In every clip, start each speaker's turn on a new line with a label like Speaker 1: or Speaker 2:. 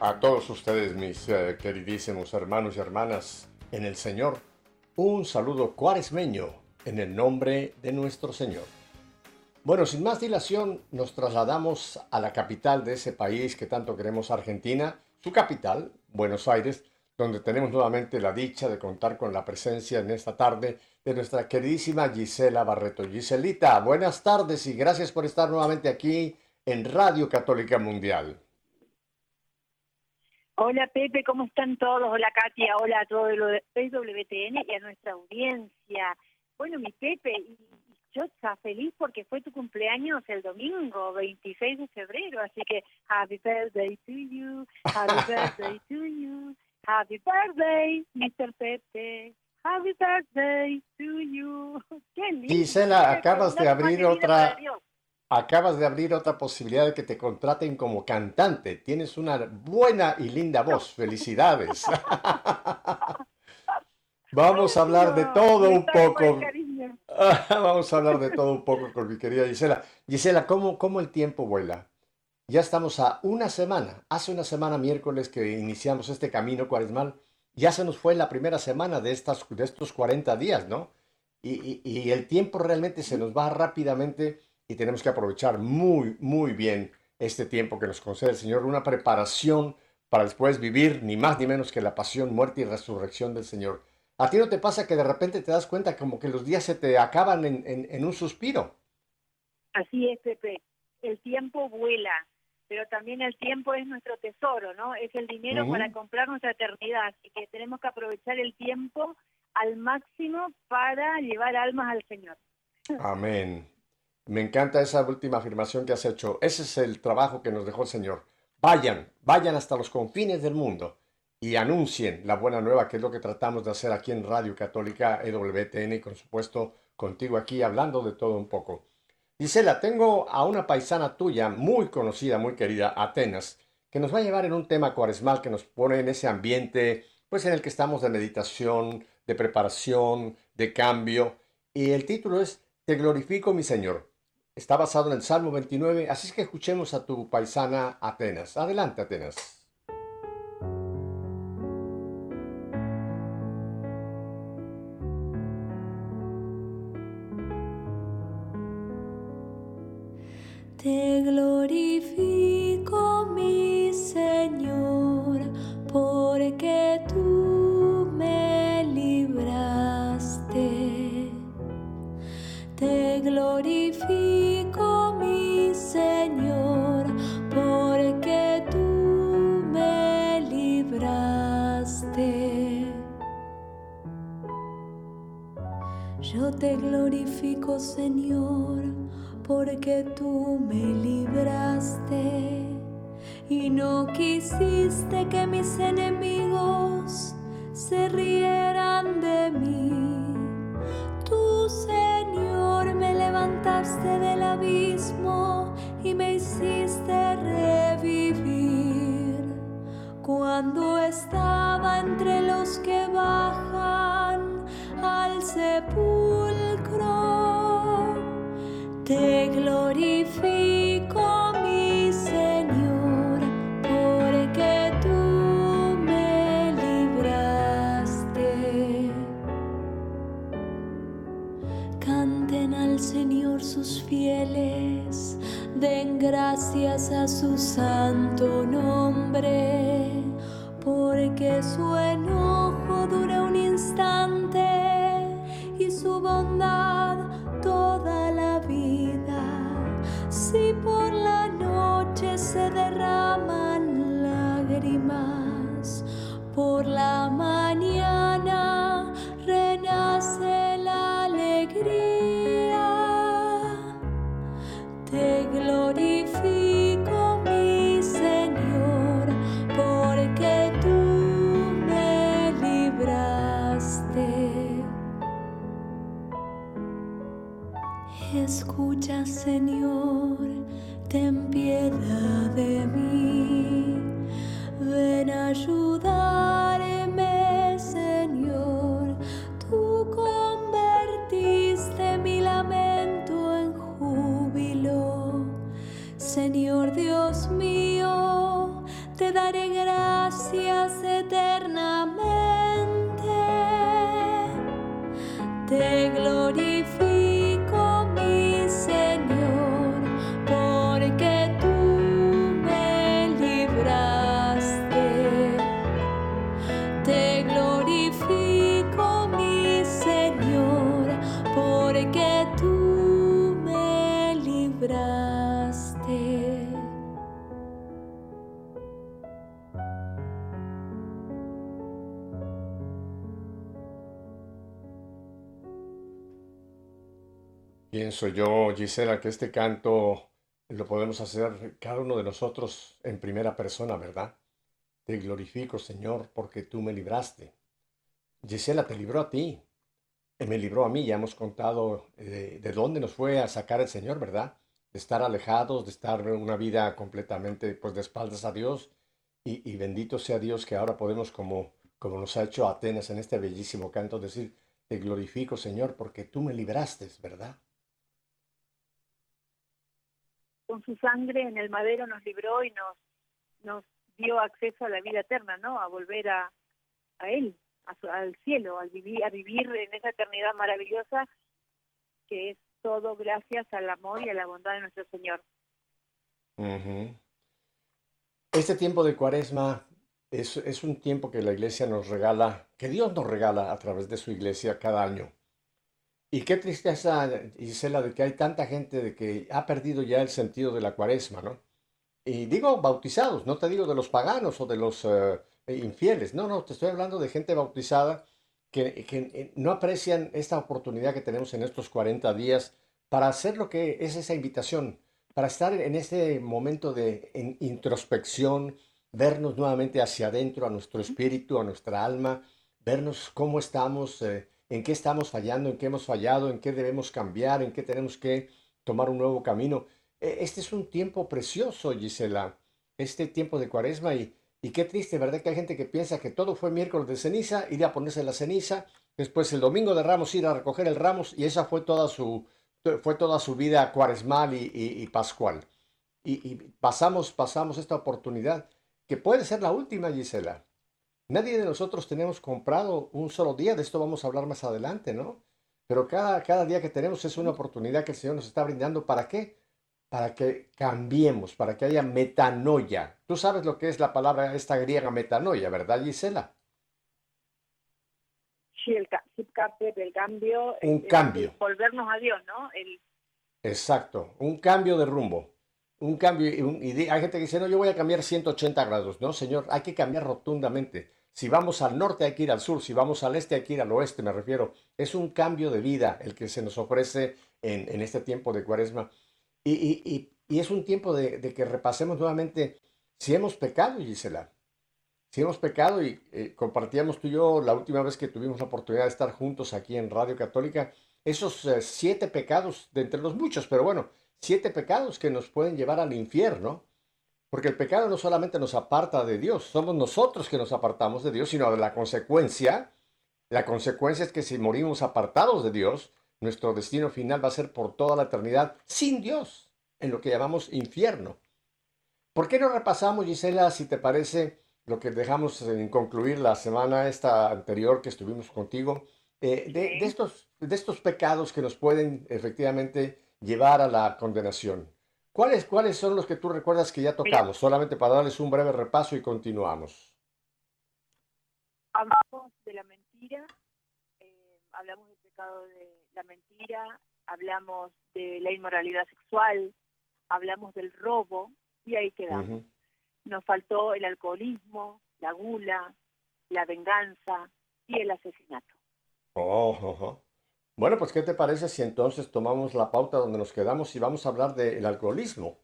Speaker 1: A todos ustedes, mis eh, queridísimos hermanos y hermanas en el Señor, un saludo cuaresmeño en el nombre de nuestro Señor. Bueno, sin más dilación, nos trasladamos a la capital de ese país que tanto queremos, Argentina, su capital, Buenos Aires, donde tenemos nuevamente la dicha de contar con la presencia en esta tarde de nuestra queridísima Gisela Barreto. Giselita, buenas tardes y gracias por estar nuevamente aquí en Radio Católica Mundial.
Speaker 2: Hola Pepe, ¿cómo están todos? Hola Katia, hola a todo lo de WTN y a nuestra audiencia. Bueno, mi Pepe, yo está feliz porque fue tu cumpleaños el domingo, 26 de febrero, así que happy birthday to you, happy birthday to you, happy birthday, Mr. Pepe. Happy birthday to you. Qué lindo.
Speaker 1: Gisela, acabas de abrir otra acabas de abrir otra posibilidad de que te contraten como cantante. Tienes una buena y linda voz. Felicidades. Vamos a hablar de todo un poco. Vamos a hablar de todo un poco con mi querida Gisela. Gisela, ¿cómo, ¿cómo el tiempo vuela? Ya estamos a una semana, hace una semana miércoles que iniciamos este camino cuaresmal, ya se nos fue la primera semana de, estas, de estos 40 días, ¿no? Y, y el tiempo realmente se nos va rápidamente y tenemos que aprovechar muy, muy bien este tiempo que nos concede el Señor, una preparación para después vivir ni más ni menos que la pasión, muerte y resurrección del Señor. ¿A ti no te pasa que de repente te das cuenta como que los días se te acaban en, en, un suspiro?
Speaker 2: Así es, Pepe. El tiempo vuela, pero también el tiempo es nuestro tesoro, ¿no? Es el dinero para comprar nuestra eternidad. Así que tenemos que aprovechar el tiempo al máximo para llevar almas al Señor.
Speaker 1: Amén. Me encanta esa última afirmación que has hecho. Ese es el trabajo que nos dejó el Señor. Vayan, vayan hasta los confines del mundo y anuncien la buena nueva, que es lo que tratamos de hacer aquí en Radio Católica EWTN y, por supuesto, contigo aquí hablando de todo un poco. Gisela, tengo a una paisana tuya muy conocida, muy querida, Atenas, que nos va a llevar en un tema cuaresmal que nos pone en ese ambiente, pues en el que estamos de meditación, de preparación, de cambio. Y el título es Te glorifico, mi Señor. Está basado en el Salmo 29, así es que escuchemos a tu paisana Atenas. Adelante, Atenas.
Speaker 3: Te glorifico, mi Señor, porque tú me libraste. Te glorifico. Te glorifico, Señor, porque tú me libraste y no quisiste que mis enemigos se rieran de mí. Tú, Señor, me levantaste del abismo y me hiciste revivir cuando estaba entre los que bajan al sepulcro. Te glorifico, mi Señor, porque tú me libraste. Canten al Señor sus fieles, den gracias a su santo nombre, porque su enojo dura un instante su bondad se derraman lágrimas, por la mañana Escucha Señor, ten piedad de mí, ven a ayudarme Señor, tú convertiste mi lamento en júbilo, Señor Dios mío, te daré gracias eternamente, te glorificaré.
Speaker 1: Pienso yo, Gisela, que este canto lo podemos hacer cada uno de nosotros en primera persona, ¿verdad? Te glorifico, Señor, porque tú me libraste. Gisela te libró a ti, me libró a mí. Ya hemos contado eh, de dónde nos fue a sacar el Señor, ¿verdad? De estar alejados, de estar una vida completamente pues, de espaldas a Dios. Y, y bendito sea Dios que ahora podemos, como, como nos ha hecho Atenas en este bellísimo canto, decir, te glorifico, Señor, porque tú me libraste, ¿verdad?
Speaker 2: Con su sangre en el madero nos libró y nos, nos dio acceso a la vida eterna, ¿no? A volver a, a Él, a su- al cielo, al vivir, a vivir en esa eternidad maravillosa que es todo gracias al amor y a la bondad de nuestro Señor.
Speaker 1: Este tiempo de cuaresma es, es un tiempo que la iglesia nos regala, que Dios nos regala a través de su iglesia cada año. Y qué tristeza, Gisela, de que hay tanta gente de que ha perdido ya el sentido de la cuaresma, ¿no? Y digo bautizados, no te digo de los paganos o de los eh, infieles, no, no, te estoy hablando de gente bautizada que, que eh, no aprecian esta oportunidad que tenemos en estos 40 días para hacer lo que es esa invitación, para estar en este momento de introspección, vernos nuevamente hacia adentro, a nuestro espíritu, a nuestra alma, vernos cómo estamos, eh, en qué estamos fallando, en qué hemos fallado, en qué debemos cambiar, en qué tenemos que tomar un nuevo camino. Eh, Este es un tiempo precioso, Gisela, este tiempo de cuaresma y, y qué triste, ¿verdad? Que hay gente que piensa que todo fue miércoles de ceniza, ir a ponerse la ceniza, después el domingo de Ramos ir a recoger el Ramos y esa fue toda su, fue toda su vida cuaresmal y, y- y pascual. Y, y pasamos, pasamos esta oportunidad, que puede ser la última, Gisela. Nadie de nosotros tenemos comprado un solo día, de esto vamos a hablar más adelante, ¿no? Pero cada, cada día que tenemos es una oportunidad que el Señor nos está brindando. ¿Para qué? Para que cambiemos, para que haya metanoia. Tú sabes lo que es la palabra esta griega metanoia, ¿verdad, Gisela?
Speaker 2: Sí, el, el cambio.
Speaker 1: Un
Speaker 2: el- el
Speaker 1: cambio.
Speaker 2: Volvernos a Dios, ¿no? El,
Speaker 1: Exacto, un cambio de rumbo. Un cambio, y, hay gente que dice, no, yo voy a cambiar 180 grados. No, señor, hay que cambiar rotundamente. Si vamos al norte hay que ir al sur, si vamos al este hay que ir al oeste, me refiero. Es un cambio de vida el que se nos ofrece en, este tiempo de cuaresma. Y, es un tiempo de, de que repasemos nuevamente si hemos pecado, Gisela. Si hemos pecado y eh, compartíamos tú y yo la última vez que tuvimos la oportunidad de estar juntos aquí en Radio Católica, esos eh, siete pecados, de entre los muchos, pero bueno, siete pecados que nos pueden llevar al infierno, porque el pecado no solamente nos aparta de Dios, somos nosotros que nos apartamos de Dios, sino de la consecuencia. La consecuencia es que si morimos apartados de Dios, nuestro destino final va a ser por toda la eternidad sin Dios, en lo que llamamos infierno. ¿Por qué no repasamos, Gisela, si te parece, lo que dejamos en concluir la semana esta anterior que estuvimos contigo, eh, de, de estos, de estos pecados que nos pueden efectivamente llevar a la condenación? ¿Cuáles, ¿Cuáles son los que tú recuerdas que ya tocamos? Solamente para darles un breve repaso y continuamos.
Speaker 2: hablamos de la mentira, eh, hablamos del pecado de la mentira, hablamos de la inmoralidad sexual, hablamos del robo y ahí quedamos. Nos faltó el alcoholismo, la gula, la venganza y el asesinato.
Speaker 1: Oh, oh, oh. Bueno, pues ¿qué te parece si entonces tomamos la pauta donde nos quedamos y vamos a hablar del alcoholismo?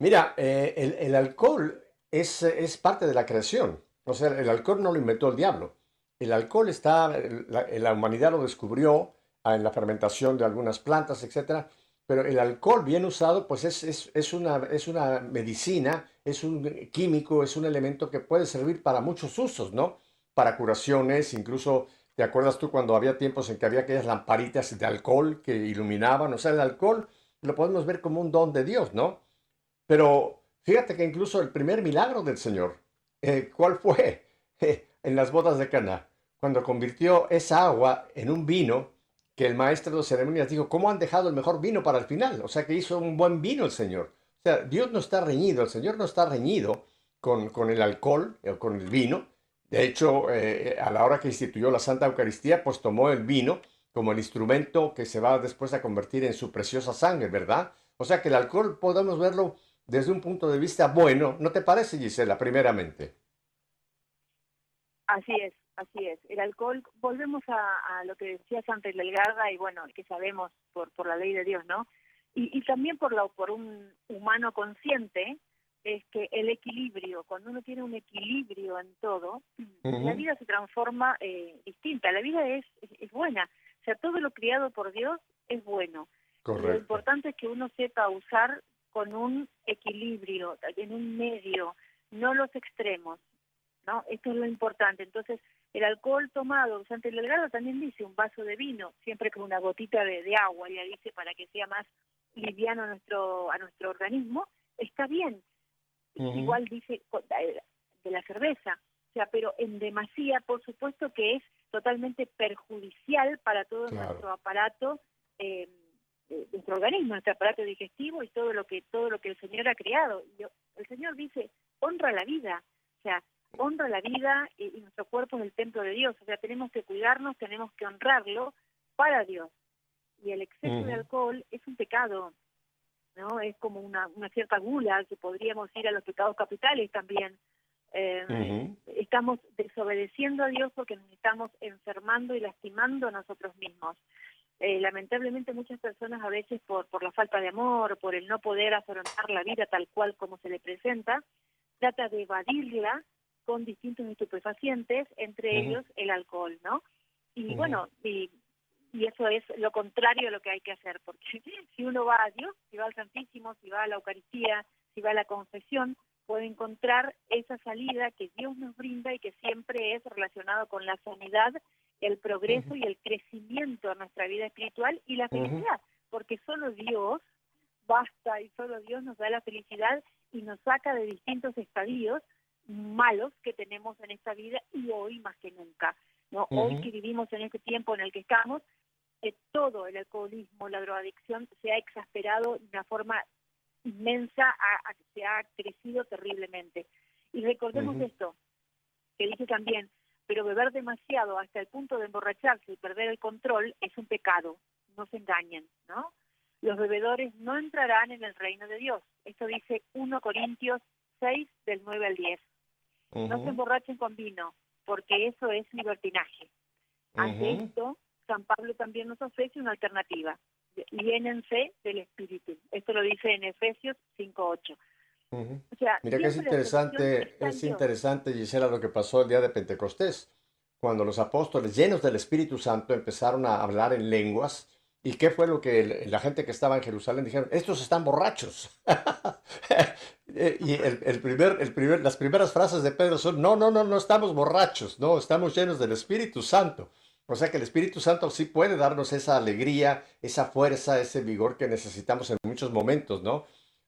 Speaker 1: Mira, eh, el, el alcohol es, es parte de la creación. O sea, el alcohol no lo inventó el diablo. El alcohol está, la, la humanidad lo descubrió ah, en la fermentación de algunas plantas, etcétera. Pero el alcohol bien usado, pues es, es, es una, es una medicina, es un químico, es un elemento que puede servir para muchos usos, ¿no? Para curaciones, incluso ¿Te acuerdas tú cuando había tiempos en que había aquellas lamparitas de alcohol que iluminaban? O sea, el alcohol lo podemos ver como un don de Dios, ¿no? Pero fíjate que incluso el primer milagro del Señor, eh, ¿cuál fue? en las bodas de Cana, cuando convirtió esa agua en un vino que el maestro de ceremonias dijo, ¿cómo han dejado el mejor vino para el final? O sea que hizo un buen vino el Señor. O sea, Dios no está reñido, el Señor no está reñido con, con el alcohol o con el vino. De hecho, eh, a la hora que instituyó la Santa Eucaristía, pues tomó el vino como el instrumento que se va después a convertir en su preciosa sangre, ¿verdad? O sea que el alcohol podemos verlo desde un punto de vista bueno, ¿no te parece, Gisela, primeramente?
Speaker 2: Así es, así es. El alcohol, volvemos a, lo que decía Santa Delgarda y bueno, que sabemos por, por la ley de Dios, ¿no? Y, y también por, la, por un humano consciente, es que el equilibrio, cuando uno tiene un equilibrio en todo, la vida se transforma eh, distinta, la vida es, es, buena, o sea, todo lo criado por Dios es bueno. Lo importante es que uno sepa usar con un equilibrio, en un medio, no los extremos, ¿no? Esto es lo importante. Entonces, el alcohol tomado, Santa Delgado también dice un vaso de vino, siempre con una gotita de, de agua, ya dice, para que sea más liviano a nuestro, a nuestro organismo, está bien igual dice de la cerveza, o sea, pero en demasía, por supuesto que es totalmente perjudicial para todo nuestro aparato, eh, nuestro organismo, nuestro aparato digestivo y todo lo que todo lo que el Señor ha creado. el Señor dice, honra la vida, o sea, honra la vida y, nuestro cuerpo es el templo de Dios, o sea, tenemos que cuidarnos, tenemos que honrarlo para Dios. Y el exceso de alcohol es un pecado, ¿no? Es como una, una cierta gula que podríamos ir a los pecados capitales también. Eh, estamos desobedeciendo a Dios porque nos estamos enfermando y lastimando a nosotros mismos. Eh, lamentablemente muchas personas a veces por, por la falta de amor, por el no poder afrontar la vida tal cual como se le presenta, trata de evadirla con distintos estupefacientes, entre ellos el alcohol, ¿no? Y bueno, y y eso es lo contrario a lo que hay que hacer, porque si uno va a Dios, si va al Santísimo, si va a la Eucaristía, si va a la confesión, puede encontrar esa salida que Dios nos brinda y que siempre es relacionado con la sanidad, el progreso y el crecimiento a nuestra vida espiritual y la felicidad, porque solo Dios basta y solo Dios nos da la felicidad y nos saca de distintos estadios malos que tenemos en esta vida y hoy más que nunca. ¿no? Hoy que vivimos en este tiempo en el que estamos, eh, todo el alcoholismo, la drogadicción se ha exasperado de una forma inmensa, se ha crecido terriblemente. Y recordemos esto, que dice también, pero beber demasiado hasta el punto de emborracharse y perder el control es un pecado, no se engañen, ¿no? Los bebedores no entrarán en el reino de Dios. Esto dice 1 Corintios 6 del 9 al 10. No se emborrachen con vino, porque eso es libertinaje. Ante esto, San Pablo también nos ofrece una alternativa. Llénense del Espíritu. Esto lo dice en Efesios 5.8.
Speaker 1: Mira que es interesante, es interesante, Gisela, lo que pasó el día de Pentecostés, cuando los apóstoles llenos del Espíritu Santo empezaron a hablar en lenguas. ¿Y qué fue lo que la gente que estaba en Jerusalén dijeron? Estos están borrachos. Eh, y el, primer, el primer, las primeras frases de Pedro son, no, no, no, no estamos borrachos, no, estamos llenos del Espíritu Santo. O sea que el Espíritu Santo sí puede darnos esa alegría, esa fuerza, ese vigor que necesitamos en muchos momentos, ¿no?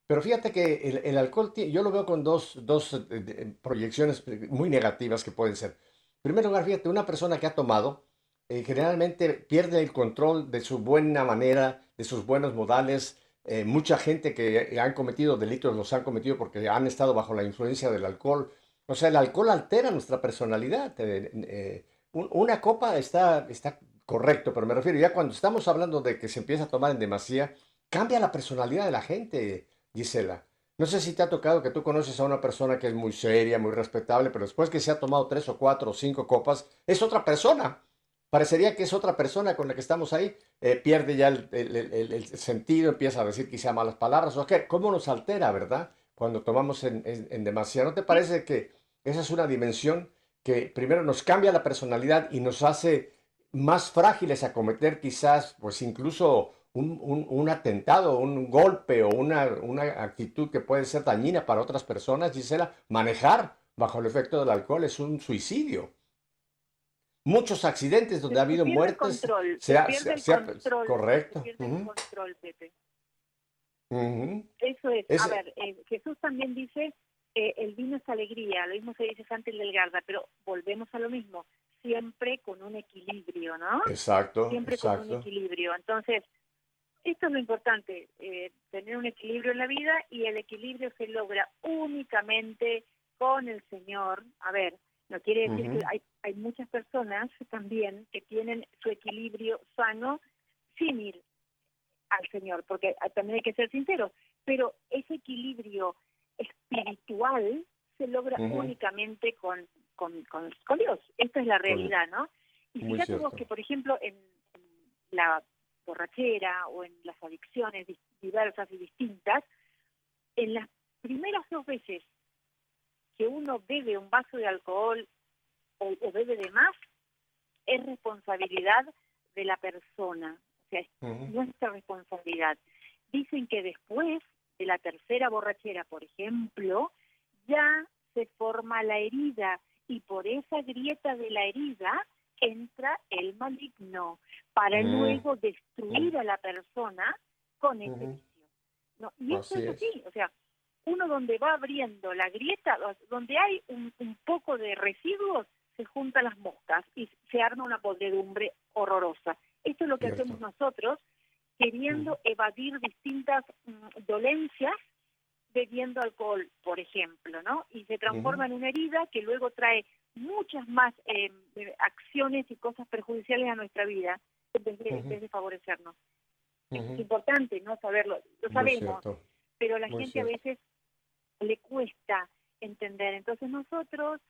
Speaker 1: Pero fíjate que el, alcohol, yo lo veo con dos, dos eh, proyecciones muy negativas que pueden ser. En primer lugar, fíjate, una persona que ha tomado eh, generalmente pierde el control de su buena manera, de sus buenos modales, eh, mucha gente que han cometido delitos los han cometido porque han estado bajo la influencia del alcohol. O sea, el alcohol altera nuestra personalidad. Eh, una copa está, está correcto, pero me refiero ya cuando estamos hablando de que se empieza a tomar en demasía, cambia la personalidad de la gente, Gisela. No sé si te ha tocado que tú conoces a una persona que es muy seria, muy respetable, pero después que se ha tomado tres o cuatro o cinco copas, es otra persona parecería que es otra persona con la que estamos ahí, eh, pierde ya el, sentido, empieza a decir quizá malas palabras, o qué, ¿cómo nos altera, verdad? Cuando tomamos en, en, demasiado. ¿No te parece que esa es una dimensión que primero nos cambia la personalidad y nos hace más frágiles a cometer quizás, pues incluso un, un, un atentado, un golpe o una, una actitud que puede ser dañina para otras personas, Gisela? Manejar bajo el efecto del alcohol es un suicidio muchos accidentes donde ha habido muertes.
Speaker 2: se, se, se, control,
Speaker 1: correcto.
Speaker 2: Se control, Pepe. Eso es. A ver, eh, Jesús también dice, eh, el vino es alegría, lo mismo se dice Santa Delgarda, pero volvemos a lo mismo, siempre con un equilibrio, ¿no?
Speaker 1: Exacto,
Speaker 2: Siempre con un equilibrio. Entonces, esto es lo importante, eh, tener un equilibrio en la vida y el equilibrio se logra únicamente con el Señor. A ver, no quiere decir que hay, hay muchas personas también que tienen su equilibrio sano sin ir al Señor, porque también hay que ser sinceros, pero ese equilibrio espiritual se logra
Speaker 1: Ujú.
Speaker 2: únicamente con, con, con, con Dios. Esta es la realidad, ¿no? Y fíjate vos que, por ejemplo, en, en la borrachera o en las adicciones di- diversas y distintas, en las primeras dos veces que uno bebe un vaso de alcohol o, o bebe de más, es responsabilidad de la persona, o sea, es
Speaker 1: Ujú.
Speaker 2: nuestra responsabilidad. Dicen que después de la tercera borrachera, por ejemplo, ya se forma la herida y por esa grieta de la herida entra el maligno para
Speaker 1: Mm.
Speaker 2: luego destruir a la persona con ese
Speaker 1: Ujú.
Speaker 2: vicio. ¿no? Y eso
Speaker 1: Así
Speaker 2: es
Speaker 1: es.
Speaker 2: así, o sea, uno donde va abriendo la grieta, donde hay un, un poco de residuos, se juntan las moscas y se arma una podredumbre horrorosa. Esto es lo que
Speaker 1: Cierto.
Speaker 2: hacemos nosotros, queriendo evadir distintas mm, dolencias bebiendo alcohol, por ejemplo, ¿no? Y se transforma en una herida que luego trae muchas más eh, eh, acciones y cosas perjudiciales a nuestra vida en vez de, en
Speaker 1: Ujú.
Speaker 2: vez de favorecernos. Es importante no saberlo, lo sabemos, pero la
Speaker 1: Muy
Speaker 2: gente a veces le cuesta entender. Entonces nosotros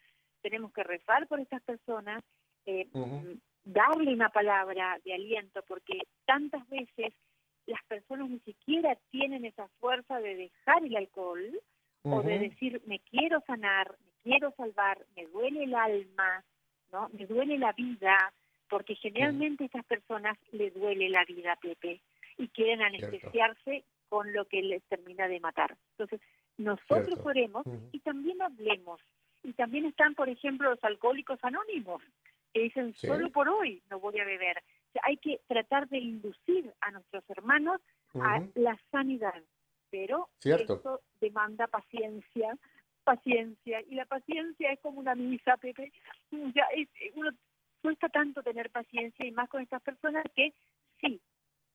Speaker 2: tenemos que rezar por estas personas, eh. Darle una palabra de aliento, porque tantas veces las personas ni siquiera tienen esa fuerza de dejar el alcohol o de decir me quiero sanar, me quiero salvar, me duele el alma, no, me duele la vida, porque generalmente a estas personas les duele la vida, Pepe, y quieren
Speaker 1: Cierto.
Speaker 2: anestesiarse con lo que les termina de matar. Entonces, nosotros
Speaker 1: Cierto.
Speaker 2: oremos y también hablemos. Y también están, por ejemplo, los alcohólicos anónimos, que dicen,
Speaker 1: Sí.
Speaker 2: solo por hoy no voy a beber. O sea, hay que tratar de inducir a nuestros hermanos a la sanidad, pero
Speaker 1: Cierto.
Speaker 2: eso demanda paciencia, paciencia, y la paciencia es como una misa, Pepe. Ya es, uno cuesta tanto tener paciencia y más con estas personas que sí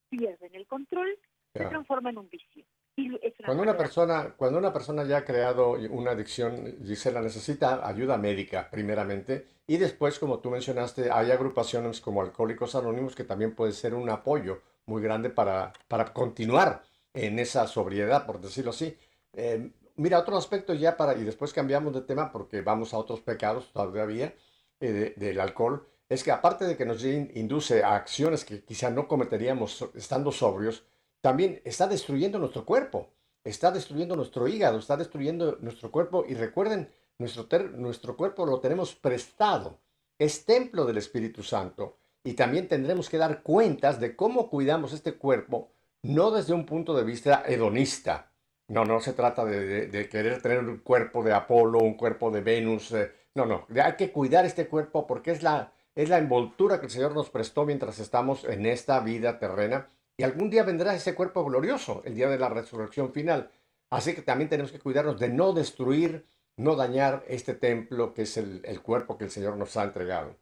Speaker 2: pierden el control, se transforma en un vicio. Una
Speaker 1: Cuando una persona, cuando una persona ya ha creado una adicción, Gisela, necesita ayuda médica primeramente y después, como tú mencionaste, hay agrupaciones como Alcohólicos Anónimos que también puede ser un apoyo muy grande para, para continuar en esa sobriedad, por decirlo así. Eh, mira, otro aspecto ya para, y después cambiamos de tema porque vamos a otros pecados todavía eh, de- del alcohol, es que aparte de que nos in- induce a acciones que quizá no cometeríamos estando sobrios, también está destruyendo nuestro cuerpo, está destruyendo nuestro hígado, está destruyendo nuestro cuerpo. Y recuerden, nuestro, ter- nuestro cuerpo lo tenemos prestado, es templo del Espíritu Santo. Y también tendremos que dar cuentas de cómo cuidamos este cuerpo, no desde un punto de vista hedonista. No, no se trata de, querer tener un cuerpo de Apolo, un cuerpo de Venus. eh, no, no, hay que cuidar este cuerpo porque es la, es la envoltura que el Señor nos prestó mientras estamos en esta vida terrena. Y algún día vendrá ese cuerpo glorioso, el día de la resurrección final. Así que también tenemos que cuidarnos de no destruir, no dañar este templo que es el, cuerpo que el Señor nos ha entregado.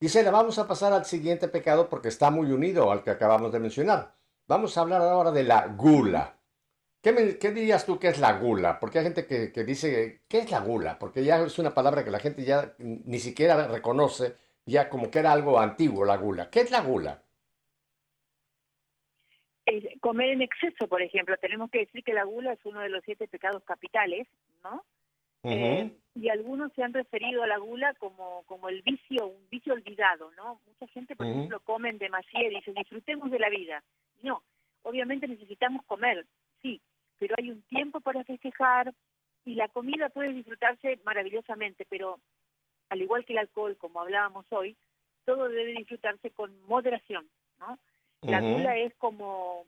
Speaker 1: Gisela, vamos a pasar al siguiente pecado porque está muy unido al que acabamos de mencionar. Vamos a hablar ahora de la gula. ¿Qué, me- qué dirías tú que es la gula? Porque hay gente que, que dice, ¿qué es la gula? Porque ya es una palabra que la gente ya ni siquiera reconoce, ya como que era algo antiguo la gula. ¿Qué es la gula?
Speaker 2: Eh, comer en exceso, por ejemplo, tenemos que decir que la gula es uno de los siete pecados capitales, ¿no? Eh, y algunos se han referido a la gula como, como el vicio, un vicio olvidado, ¿no? Mucha gente, por ejemplo, comen demasiado y dicen, disfrutemos de la vida. No, obviamente necesitamos comer, sí, pero hay un tiempo para festejar y la comida puede disfrutarse maravillosamente, pero al igual que el alcohol, como hablábamos hoy, todo debe disfrutarse con moderación, ¿no? La gula es como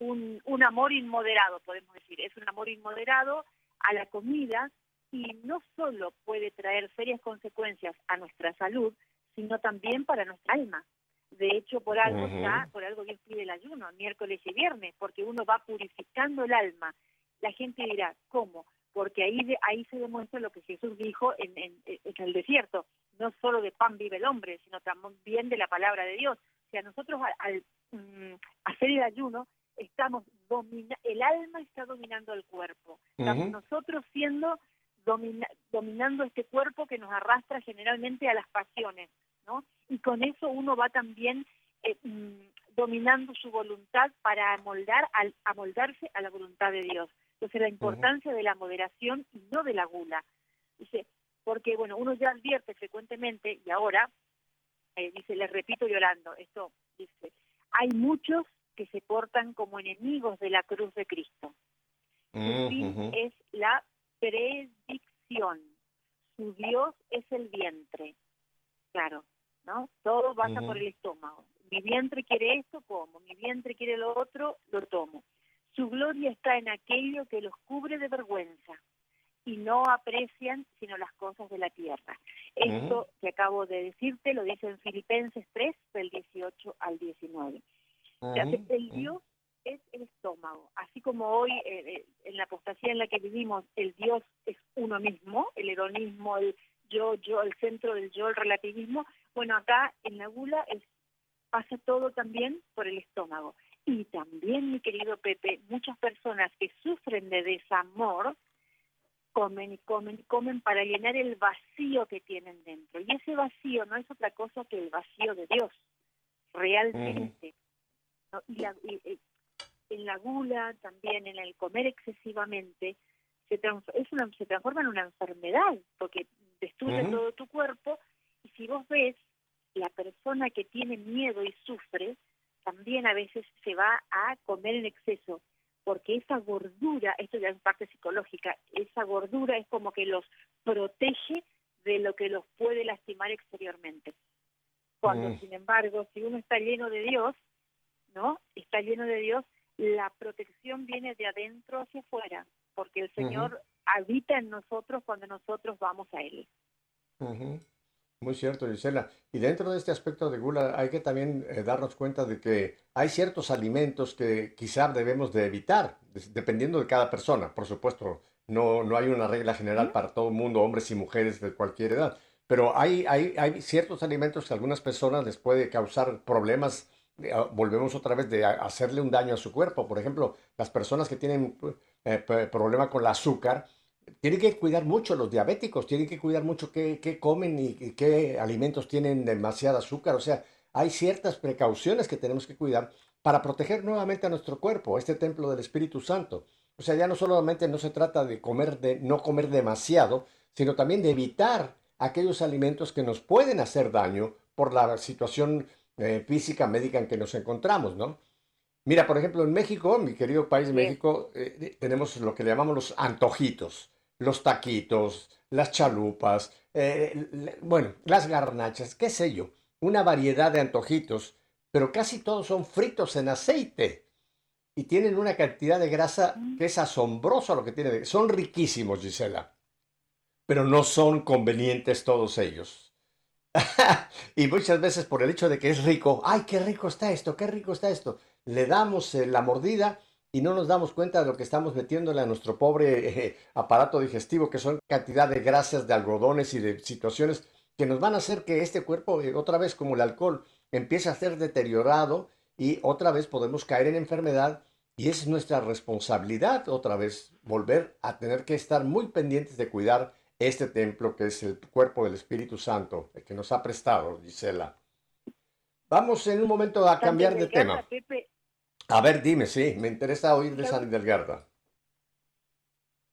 Speaker 2: un, un amor inmoderado, podemos decir. Es un amor inmoderado a la comida y no solo puede traer serias consecuencias a nuestra salud, sino también para nuestra alma. De hecho, por algo
Speaker 1: Ujú.
Speaker 2: está, por algo Dios pide el ayuno, miércoles y viernes, porque uno va purificando el alma. La gente dirá, ¿cómo? Porque ahí de- ahí se demuestra lo que Jesús dijo en, en- en el desierto, no solo de pan vive el hombre, sino también de la palabra de Dios. O sea, nosotros al, al, mm, hacer el ayuno, estamos domina el alma está dominando el cuerpo. Estamos nosotros siendo domina- dominando este cuerpo que nos arrastra generalmente a las pasiones, ¿no? Y con eso uno va también eh, mm, dominando su voluntad para amoldar al, amoldarse a la voluntad de Dios. Entonces la importancia de la moderación y no de la gula. Dice, porque bueno, uno ya advierte frecuentemente y ahora eh, dice, les repito llorando, esto dice, hay muchos que se portan como enemigos de la cruz de Cristo. Su fin
Speaker 1: Ujú.
Speaker 2: es la predicción. Su Dios es el vientre. Claro, ¿no? Todo pasa por el estómago. Mi vientre quiere esto, como. Mi vientre quiere lo otro, lo tomo. Su gloria está en aquello que los cubre de vergüenza y no aprecian sino las cosas de la tierra. Esto que acabo de decirte lo dice en Filipenses 3, del 18 al 19. O sea,
Speaker 1: Ujú.
Speaker 2: el Dios es el estómago. Así como hoy eh, eh, en la apostasía en la que vivimos, el Dios es uno mismo, el hedonismo, el yo, yo, el centro del yo, el relativismo. Bueno, acá en la gula es, pasa todo también por el estómago. Y también, mi querido Pepe, muchas personas que sufren de desamor comen y comen y comen para llenar el vacío que tienen dentro. Y ese vacío no es otra cosa que el vacío de Dios, realmente. ¿no? Y, la- y- y en la gula, también en el comer excesivamente, se, trans- es una, se transforma en una enfermedad, porque destruye todo tu cuerpo. Y si vos ves, la persona que tiene miedo y sufre, también a veces se va a comer en exceso, porque esa gordura, esto ya es parte psicológica, esa gordura es como que los protege de lo que los puede lastimar exteriormente. Cuando,
Speaker 1: Mm.
Speaker 2: sin embargo, si uno está lleno de Dios, ¿no? Está lleno de Dios, la protección viene de adentro hacia afuera, porque el Señor habita en nosotros cuando nosotros vamos a Él.
Speaker 1: Muy cierto, Gisela. Y dentro de este aspecto de gula hay que también eh, darnos cuenta de que hay ciertos alimentos que quizá debemos de evitar, dependiendo de cada persona. Por supuesto, no, no hay una regla general para todo el mundo, hombres y mujeres de cualquier edad. Pero hay, hay, hay ciertos alimentos que a algunas personas les puede causar problemas. eh, ah, Volvemos otra vez de hacerle un daño a su cuerpo. Por ejemplo, las personas que tienen eh, problema con el azúcar, tienen que cuidar mucho los diabéticos, tienen que cuidar mucho qué, qué comen y, y qué alimentos tienen demasiada azúcar. O sea, hay ciertas precauciones que tenemos que cuidar para proteger nuevamente a nuestro cuerpo, este templo del Espíritu Santo. O sea, ya no solamente no se trata de comer de no comer demasiado, sino también de evitar aquellos alimentos que nos pueden hacer daño por la situación eh, física médica en que nos encontramos, ¿no? Mira, por ejemplo, en México, mi querido país. México, eh, tenemos lo que le llamamos los antojitos, los taquitos, las chalupas, eh, bueno, las garnachas, qué sé yo, una variedad de antojitos, pero casi todos son fritos en aceite y tienen una cantidad de grasa que es asombroso lo que tiene. Son riquísimos, Gisela, pero no son convenientes todos ellos. y muchas veces por el hecho de que es rico, ay, qué rico está esto, qué rico está esto, le damos eh, la mordida y no nos damos cuenta de lo que estamos metiéndole a nuestro pobre eh, aparato digestivo, que son cantidad de grasas, de algodones y de situaciones que nos van a hacer que este cuerpo, eh, otra vez como el alcohol, empiece a ser deteriorado y otra vez podemos caer en enfermedad y es nuestra responsabilidad otra vez volver a tener que estar muy pendientes de cuidar este templo que es el cuerpo del Espíritu Santo, el que nos ha prestado, Gisela. Vamos en un momento a cambiar de tema.
Speaker 2: Pepe,
Speaker 1: A ver, dime, sí, me interesa oír de Delgarda.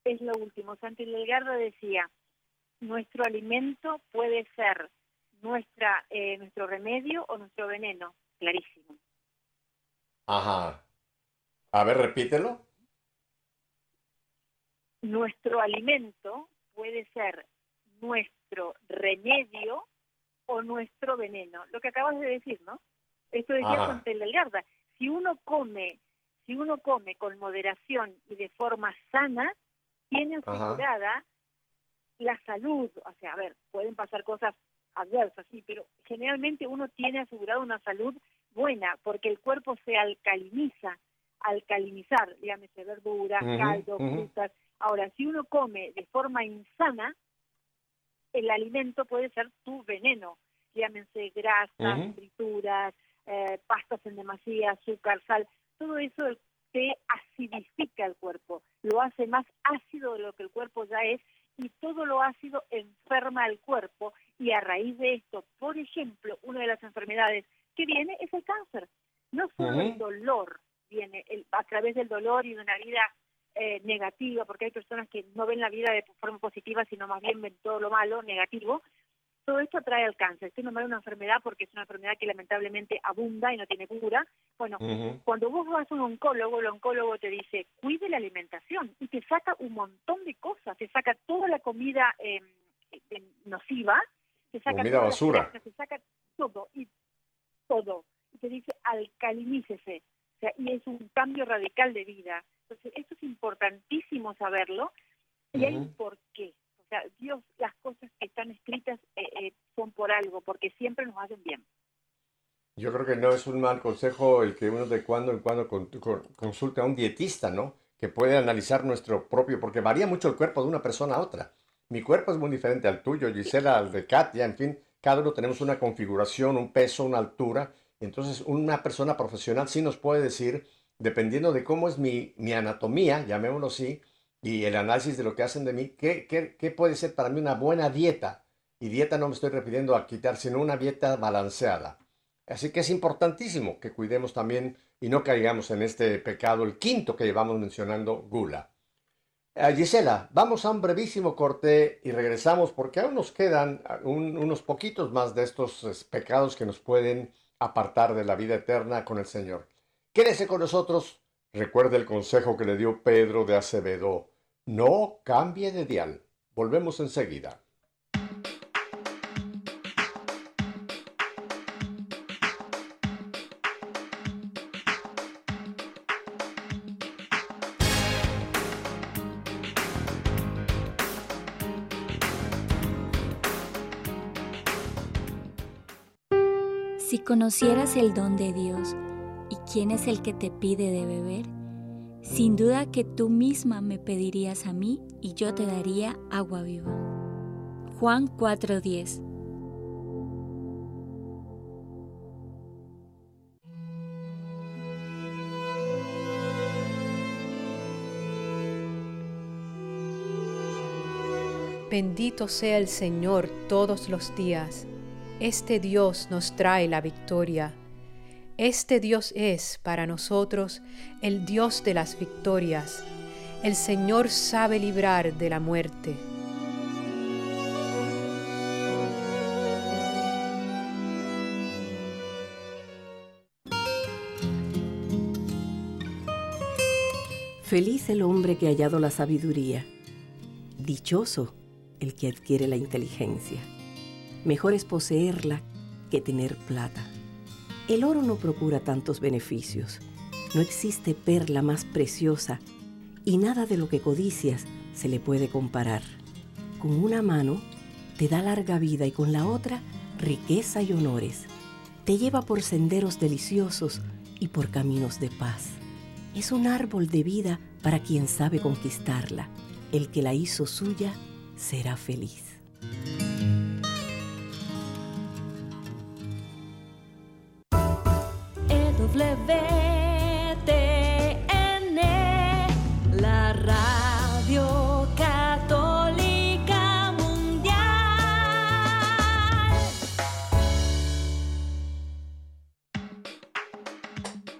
Speaker 2: es lo último. Santi Delgado decía, nuestro alimento puede ser nuestra eh, nuestro remedio o nuestro veneno. Clarísimo.
Speaker 1: Ajá. A ver, repítelo.
Speaker 2: Nuestro alimento puede ser nuestro remedio o nuestro veneno. Lo que acabas de decir, ¿no? Esto decía. Santi Delgado. Si uno come, si uno come con moderación y de forma sana, tiene asegurada la salud. O sea, a ver, pueden pasar cosas adversas, sí, pero generalmente uno tiene asegurado una salud buena porque el cuerpo se alcaliniza, alcalinizar, llámese verduras,
Speaker 1: Ujú,
Speaker 2: caldos,
Speaker 1: ujú.
Speaker 2: frutas. Ahora, si uno come de forma insana, el alimento puede ser tu veneno, llámense grasas, frituras, eh, pastas en demasía, azúcar, sal, todo eso te acidifica el cuerpo, lo hace más ácido de lo que el cuerpo ya es y todo lo ácido enferma al cuerpo y a raíz de esto, por ejemplo, una de las enfermedades que viene es el cáncer. No solo el dolor viene el- a través del dolor y de una vida eh, negativa, porque hay personas que no ven la vida de forma positiva, sino más bien ven todo lo malo, negativo. Todo esto trae al cáncer. Estoy nombrando una enfermedad porque es una enfermedad que lamentablemente abunda y no tiene cura. Bueno, cuando vos vas a un oncólogo, el oncólogo te dice, cuide la alimentación y te saca un montón de cosas, te saca toda la comida eh, eh, nociva, te saca
Speaker 1: Comida
Speaker 2: te saca todo y todo. Y te dice, alcalinícese. O sea, y es un cambio radical de vida. Entonces, esto es importantísimo saberlo y hay un porqué. Sea, Dios, las cosas que están escritas eh, eh, son por algo, porque siempre nos hacen bien.
Speaker 1: Yo creo que no es un mal consejo el que uno de cuando en cuando con- con- consulte a un dietista, ¿no? Que puede analizar nuestro propio, porque varía mucho el cuerpo de una persona a otra. Mi cuerpo es muy diferente al tuyo, Gisela, al de Katia, en fin, cada uno tenemos una configuración, un peso, una altura. Entonces, una persona profesional sí nos puede decir, dependiendo de cómo es mi, mi anatomía, llamémoslo así, y el análisis de lo que hacen de mí, ¿qué, qué, puede ser para mí una buena dieta? Y dieta no me estoy refiriendo a quitar, sino una dieta balanceada. Así que es importantísimo que cuidemos también y no caigamos en este pecado, el quinto que llevamos mencionando, gula. Eh, Gisela, vamos a un brevísimo corte y regresamos porque aún nos quedan ah, un- unos poquitos más de estos pecados que nos pueden apartar de la vida eterna con el Señor. Quédese con nosotros. Recuerde el consejo que le dio Pedro de Acevedo. No cambie de dial. Volvemos enseguida.
Speaker 4: Si conocieras el don de Dios y quién es el que te pide de beber, sin duda que tú misma me pedirías a mí y yo te daría agua viva. Juan 4:10
Speaker 5: Bendito sea el Señor todos los días. Este Dios nos trae la victoria. Este Dios es para nosotros el Dios de las victorias. El Señor sabe librar de la muerte.
Speaker 6: Feliz el hombre que ha hallado la sabiduría. Dichoso el que adquiere la inteligencia. Mejor es poseerla que tener plata. El oro no procura tantos beneficios. No existe perla más preciosa y nada de lo que codicias se le puede comparar. Con una mano te da larga vida y con la otra riqueza y honores. Te lleva por senderos deliciosos y por caminos de paz. Es un árbol de vida para quien sabe conquistarla. El que la hizo suya será feliz.
Speaker 3: EWTN, la radio católica mundial.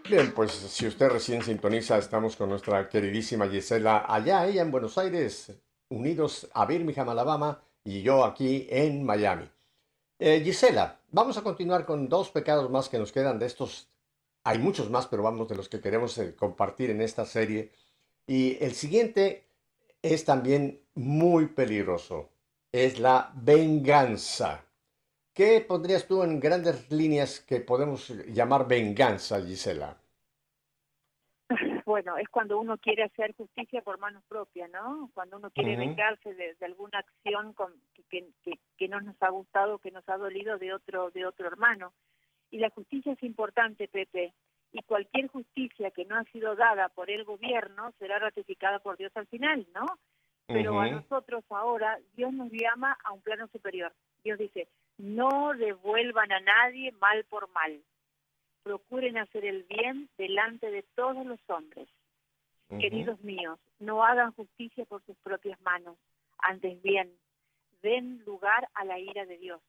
Speaker 1: Bien, pues si usted recién sintoniza, estamos con nuestra queridísima Gisela allá, ella en Buenos Aires, unidos a Birmingham, Alabama, y yo aquí en Miami. Eh, Gisela, vamos a continuar con dos pecados más que nos quedan de estos. Hay muchos más, pero vamos de los que queremos eh, compartir en esta serie. Y el siguiente es también muy peligroso. Es la venganza. ¿Qué pondrías tú en grandes líneas que podemos llamar venganza, Gisela?
Speaker 2: bueno, es cuando uno quiere hacer justicia por manos propias, ¿no? Cuando uno quiere vengarse de, de alguna acción con, que, que, que no nos ha gustado, que nos ha dolido de otro, de otro hermano. Y la justicia es importante, Pepe. Y cualquier justicia que no ha sido dada por el gobierno será ratificada por Dios al final, ¿no? Pero a nosotros ahora Dios nos llama a un plano superior. Dios dice, no devuelvan a nadie mal por mal. Procuren hacer el bien delante de todos los hombres. Queridos míos, no hagan justicia por sus propias manos, antes bien, den lugar a la ira de Dios.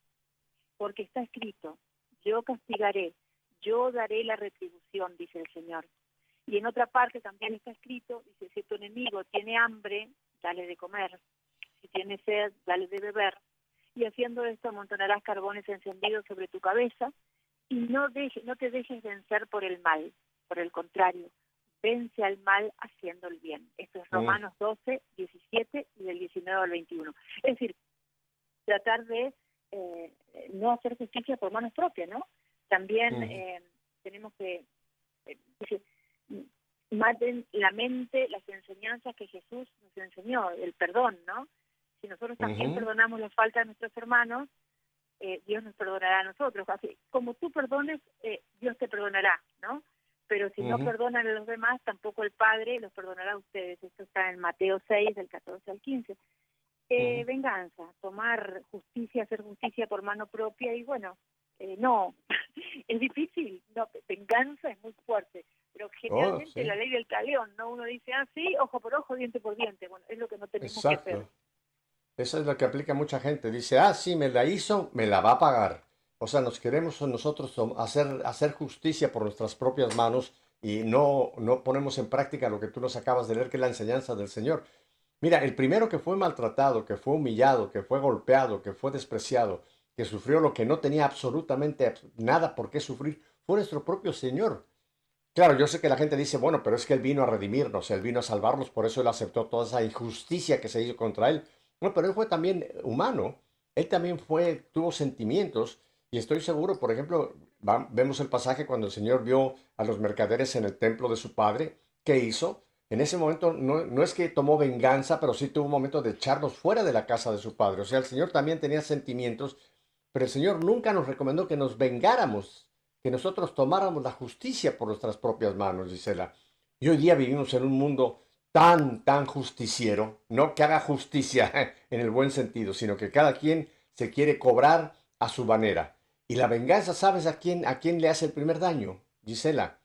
Speaker 2: Porque está escrito, yo castigaré, yo daré la retribución, dice el Señor. Y en otra parte también está escrito, dice, si tu enemigo tiene hambre, dale de comer. Si tiene sed, dale de beber. Y haciendo esto amontonarás carbones encendidos sobre tu cabeza y no, deje, no te dejes vencer por el mal. Por el contrario, vence al mal haciendo el bien. Esto es
Speaker 1: Mm.
Speaker 2: Romanos 12, 17 y del 19 al 21. Es decir, tratar de eh, no hacer justicia por manos propias, ¿no? También eh, tenemos que, eh, dice, maten la mente las enseñanzas que Jesús nos enseñó, el perdón, ¿no? Si nosotros también perdonamos la falta de nuestros hermanos, eh, Dios nos perdonará a nosotros. Así, como tú perdones, eh, Dios te perdonará, ¿no? Pero si no perdonan a los demás, tampoco el Padre los perdonará a ustedes. Esto está en Mateo 6, del 14 al 15. Eh. Venganza, tomar justicia, hacer justicia por mano propia y bueno, eh, no, es difícil, no, venganza es muy fuerte, pero generalmente
Speaker 1: Oh, sí.
Speaker 2: la ley del talión, ¿no? Uno dice, ah, sí, ojo por ojo, diente por diente, bueno, es lo que no tenemos que hacer.
Speaker 1: Eso es lo que aplica mucha gente. Dice, ah, sí, me la hizo, me la va a pagar. O sea, nos queremos nosotros hacer, hacer justicia por nuestras propias manos y no, no ponemos en práctica lo que tú nos acabas de leer, que es la enseñanza del Señor. Mira, el primero que fue maltratado, que fue humillado, que fue golpeado, que fue despreciado, que sufrió lo que no tenía absolutamente abs- nada por qué sufrir, fue nuestro propio Señor. Claro, yo sé que la gente dice, bueno, pero es que Él vino a redimirnos, Él vino a salvarnos, por eso Él aceptó toda esa injusticia que se hizo contra Él. No, pero Él fue también humano, Él también fue, tuvo sentimientos, y estoy seguro, por ejemplo, vemos el pasaje cuando el Señor vio a los mercaderes en el templo de su Padre, ¿qué hizo? En ese momento no, no es que tomó venganza, pero sí tuvo un momento de echarlos fuera de la casa de su Padre. O sea, el Señor también tenía sentimientos, pero el Señor nunca nos recomendó que nos vengáramos, que nosotros tomáramos la justicia por nuestras propias manos, Gisela. Y hoy día vivimos en un mundo tan, tan justiciero, no que haga justicia en el buen sentido, sino que cada quien se quiere cobrar a su manera. Y la venganza, ¿sabes a quién, a quién le hace el primer daño, Gisela?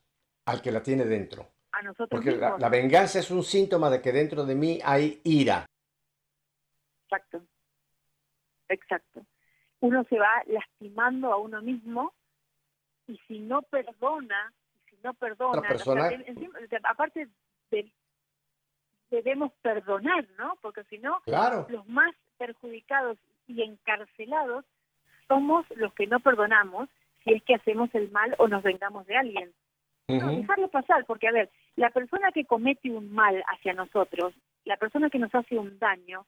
Speaker 1: Al que la tiene dentro.
Speaker 2: A nosotros
Speaker 1: Porque la, venganza es un síntoma de que dentro de mí hay ira.
Speaker 2: Exacto. Exacto. Uno se va lastimando a uno mismo y si no perdona, si no perdona,
Speaker 1: Otra persona-
Speaker 2: o sea, en- encima- de- aparte de- debemos perdonar, ¿no? Porque si no,
Speaker 1: Claro.
Speaker 2: los más perjudicados y encarcelados somos los que no perdonamos si es que hacemos el mal o nos vengamos de alguien. No, dejarlo pasar, porque a ver, la persona que comete un mal hacia nosotros, la persona que nos hace un daño,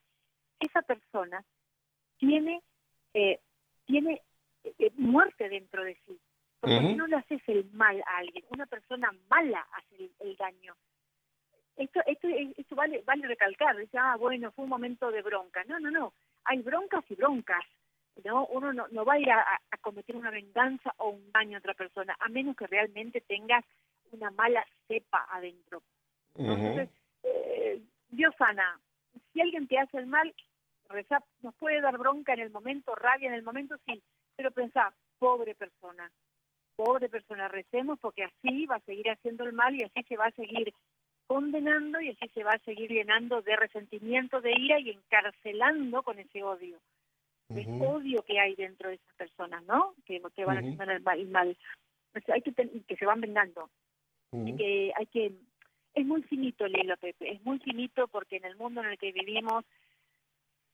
Speaker 2: esa persona tiene eh, tiene eh, muerte dentro de sí. Porque si no le haces el mal a alguien, una persona mala hace el, el daño. Esto, esto, esto vale, vale recalcar, dice, ah, bueno, fue un momento de bronca. No, no, no, hay broncas y broncas. ¿No? Uno no, no va a ir a, a cometer una venganza o un daño a otra persona, a menos que realmente tengas una mala cepa adentro.
Speaker 1: Ujú.
Speaker 2: Entonces, eh, Dios sana. Si alguien te hace el mal, rezá, nos puede dar bronca en el momento, rabia en el momento, sí, pero pensá, pobre persona, pobre persona, recemos porque así va a seguir haciendo el mal y así se va a seguir condenando y así se va a seguir llenando de resentimiento, de ira y encarcelando con ese odio, ese
Speaker 1: Ujú.
Speaker 2: odio que hay dentro de esas personas, ¿no? Que, que van haciendo el mal, el mal. O sea, hay que ten- que se van vengando
Speaker 1: Ujú.
Speaker 2: que hay que es muy finito el hilo Pepe es muy finito porque en el mundo en el que vivimos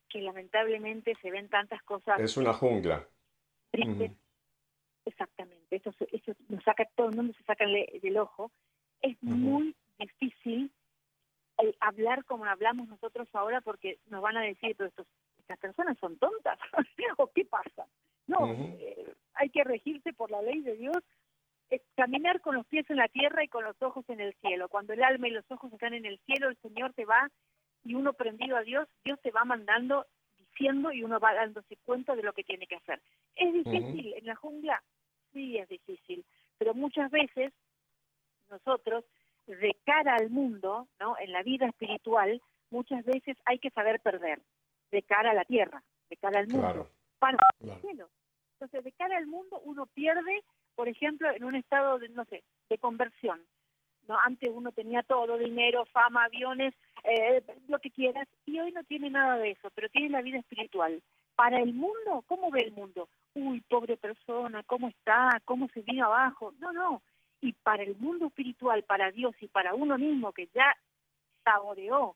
Speaker 2: que lamentablemente se ven tantas cosas
Speaker 1: Es una jungla.
Speaker 2: tristes exactamente eso eso nos saca todo el mundo se saca del ojo es muy difícil el hablar como hablamos nosotros ahora porque nos van a decir pero estos, estas personas son tontas o qué pasa no eh, hay que regirse por la ley de Dios es caminar con los pies en la tierra y con los ojos en el cielo. Cuando el alma y los ojos están en el cielo, el Señor te va y uno prendido a Dios, Dios te va mandando, diciendo y uno va dándose cuenta de lo que tiene que hacer. ¿Es difícil en la jungla? Sí, es difícil, pero muchas veces nosotros, de cara al mundo, ¿no? en la vida espiritual, muchas veces hay que saber perder, de cara a la tierra, de cara al mundo, para el cielo. Entonces, de cara al mundo uno pierde, por ejemplo, en un estado de, no sé, de conversión. ¿no? Antes uno tenía todo, dinero, fama, aviones, eh, lo que quieras, y hoy no tiene nada de eso, pero tiene la vida espiritual. Para el mundo, ¿cómo ve el mundo? Uy, pobre persona, ¿cómo está? ¿Cómo se vino abajo? No, no. Y para el mundo espiritual, para Dios y para uno mismo que ya saboreó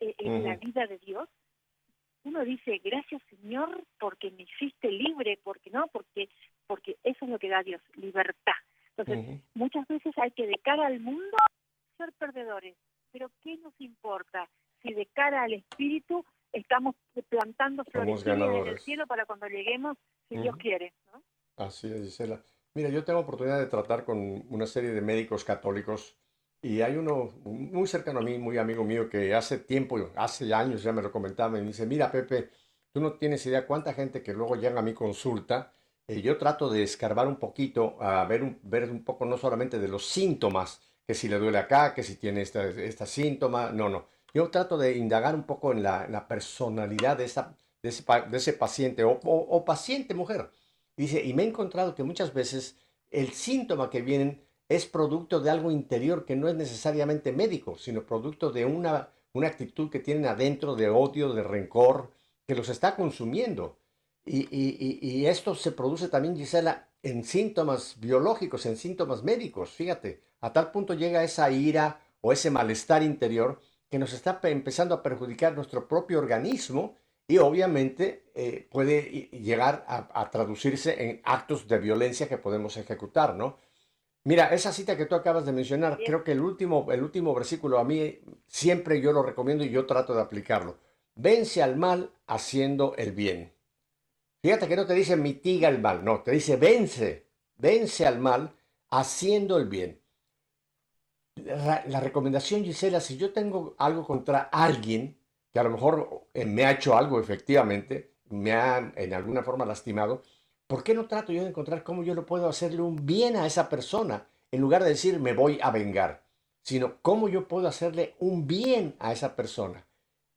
Speaker 2: eh, en la vida de Dios, uno dice, gracias Señor porque me hiciste libre, porque no, porque porque eso es lo que da Dios, libertad. Entonces, muchas veces hay que de cara al mundo ser perdedores, pero ¿qué nos importa si de cara al espíritu estamos plantando flores en el cielo para cuando lleguemos, si Dios quiere? ¿no?
Speaker 1: Así es, Gisela. Mira, yo tengo oportunidad de tratar con una serie de médicos católicos y hay uno muy cercano a mí, muy amigo mío, que hace tiempo, hace años ya me lo comentaba, me dice, mira Pepe, tú no tienes idea cuánta gente que luego llega a mi consulta, eh, yo trato de escarbar un poquito, a ver un, ver un poco no solamente de los síntomas, que si le duele acá, que si tiene esta, esta síntoma, no, no. Yo trato de indagar un poco en la, personalidad de, esa, de, ese, paciente o, o paciente mujer. Dice, y me he encontrado que muchas veces el síntoma que vienen es producto de algo interior que no es necesariamente médico, sino producto de una, una actitud que tienen adentro de odio, de rencor, que los está consumiendo. Y, y, esto se produce también, Gisela, en síntomas biológicos, en síntomas médicos. Fíjate, a tal punto llega esa ira o ese malestar interior que nos está empezando a perjudicar nuestro propio organismo y obviamente eh, puede llegar a, a, traducirse en actos de violencia que podemos ejecutar, ¿no? Mira, esa cita que tú acabas de mencionar, creo que el último, el último versículo a mí siempre yo lo recomiendo y yo trato de aplicarlo. Vence al mal haciendo el bien. Fíjate que no te dice mitiga el mal, no, te dice vence, vence al mal haciendo el bien. La, recomendación, Gisela, si yo tengo algo contra alguien que a lo mejor eh, me ha hecho algo efectivamente, me ha en alguna forma lastimado, ¿por qué no trato yo de encontrar cómo yo lo puedo hacerle un bien a esa persona en lugar de decir me voy a vengar, sino cómo yo puedo hacerle un bien a esa persona?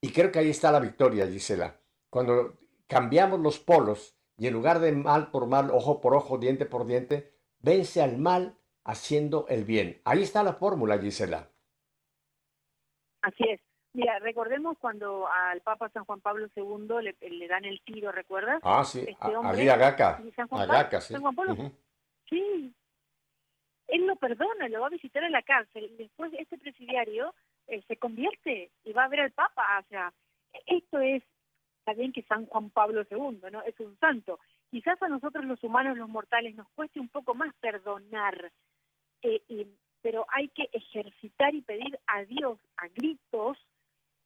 Speaker 1: Y creo que ahí está la victoria, Gisela. Cuando cambiamos los polos y en lugar de mal por mal, ojo por ojo, diente por diente, vence al mal haciendo el bien. Ahí está la fórmula, Gisela.
Speaker 2: Así es. Mira, recordemos cuando al Papa San Juan Pablo II le, dan el tiro, ¿recuerdas?
Speaker 1: Ah, sí, este hombre, Agaca. San Juan, sí.
Speaker 2: San Juan Pablo, sí. Él lo perdona, lo va a visitar en la cárcel. Después este presidiario eh, se convierte y va a ver al Papa. O sea, esto es, está bien que San Juan Pablo II, ¿no? Es un santo. Quizás a nosotros los humanos, los mortales, nos cueste un poco más perdonar. Eh, pero hay que ejercitar y pedir a Dios a gritos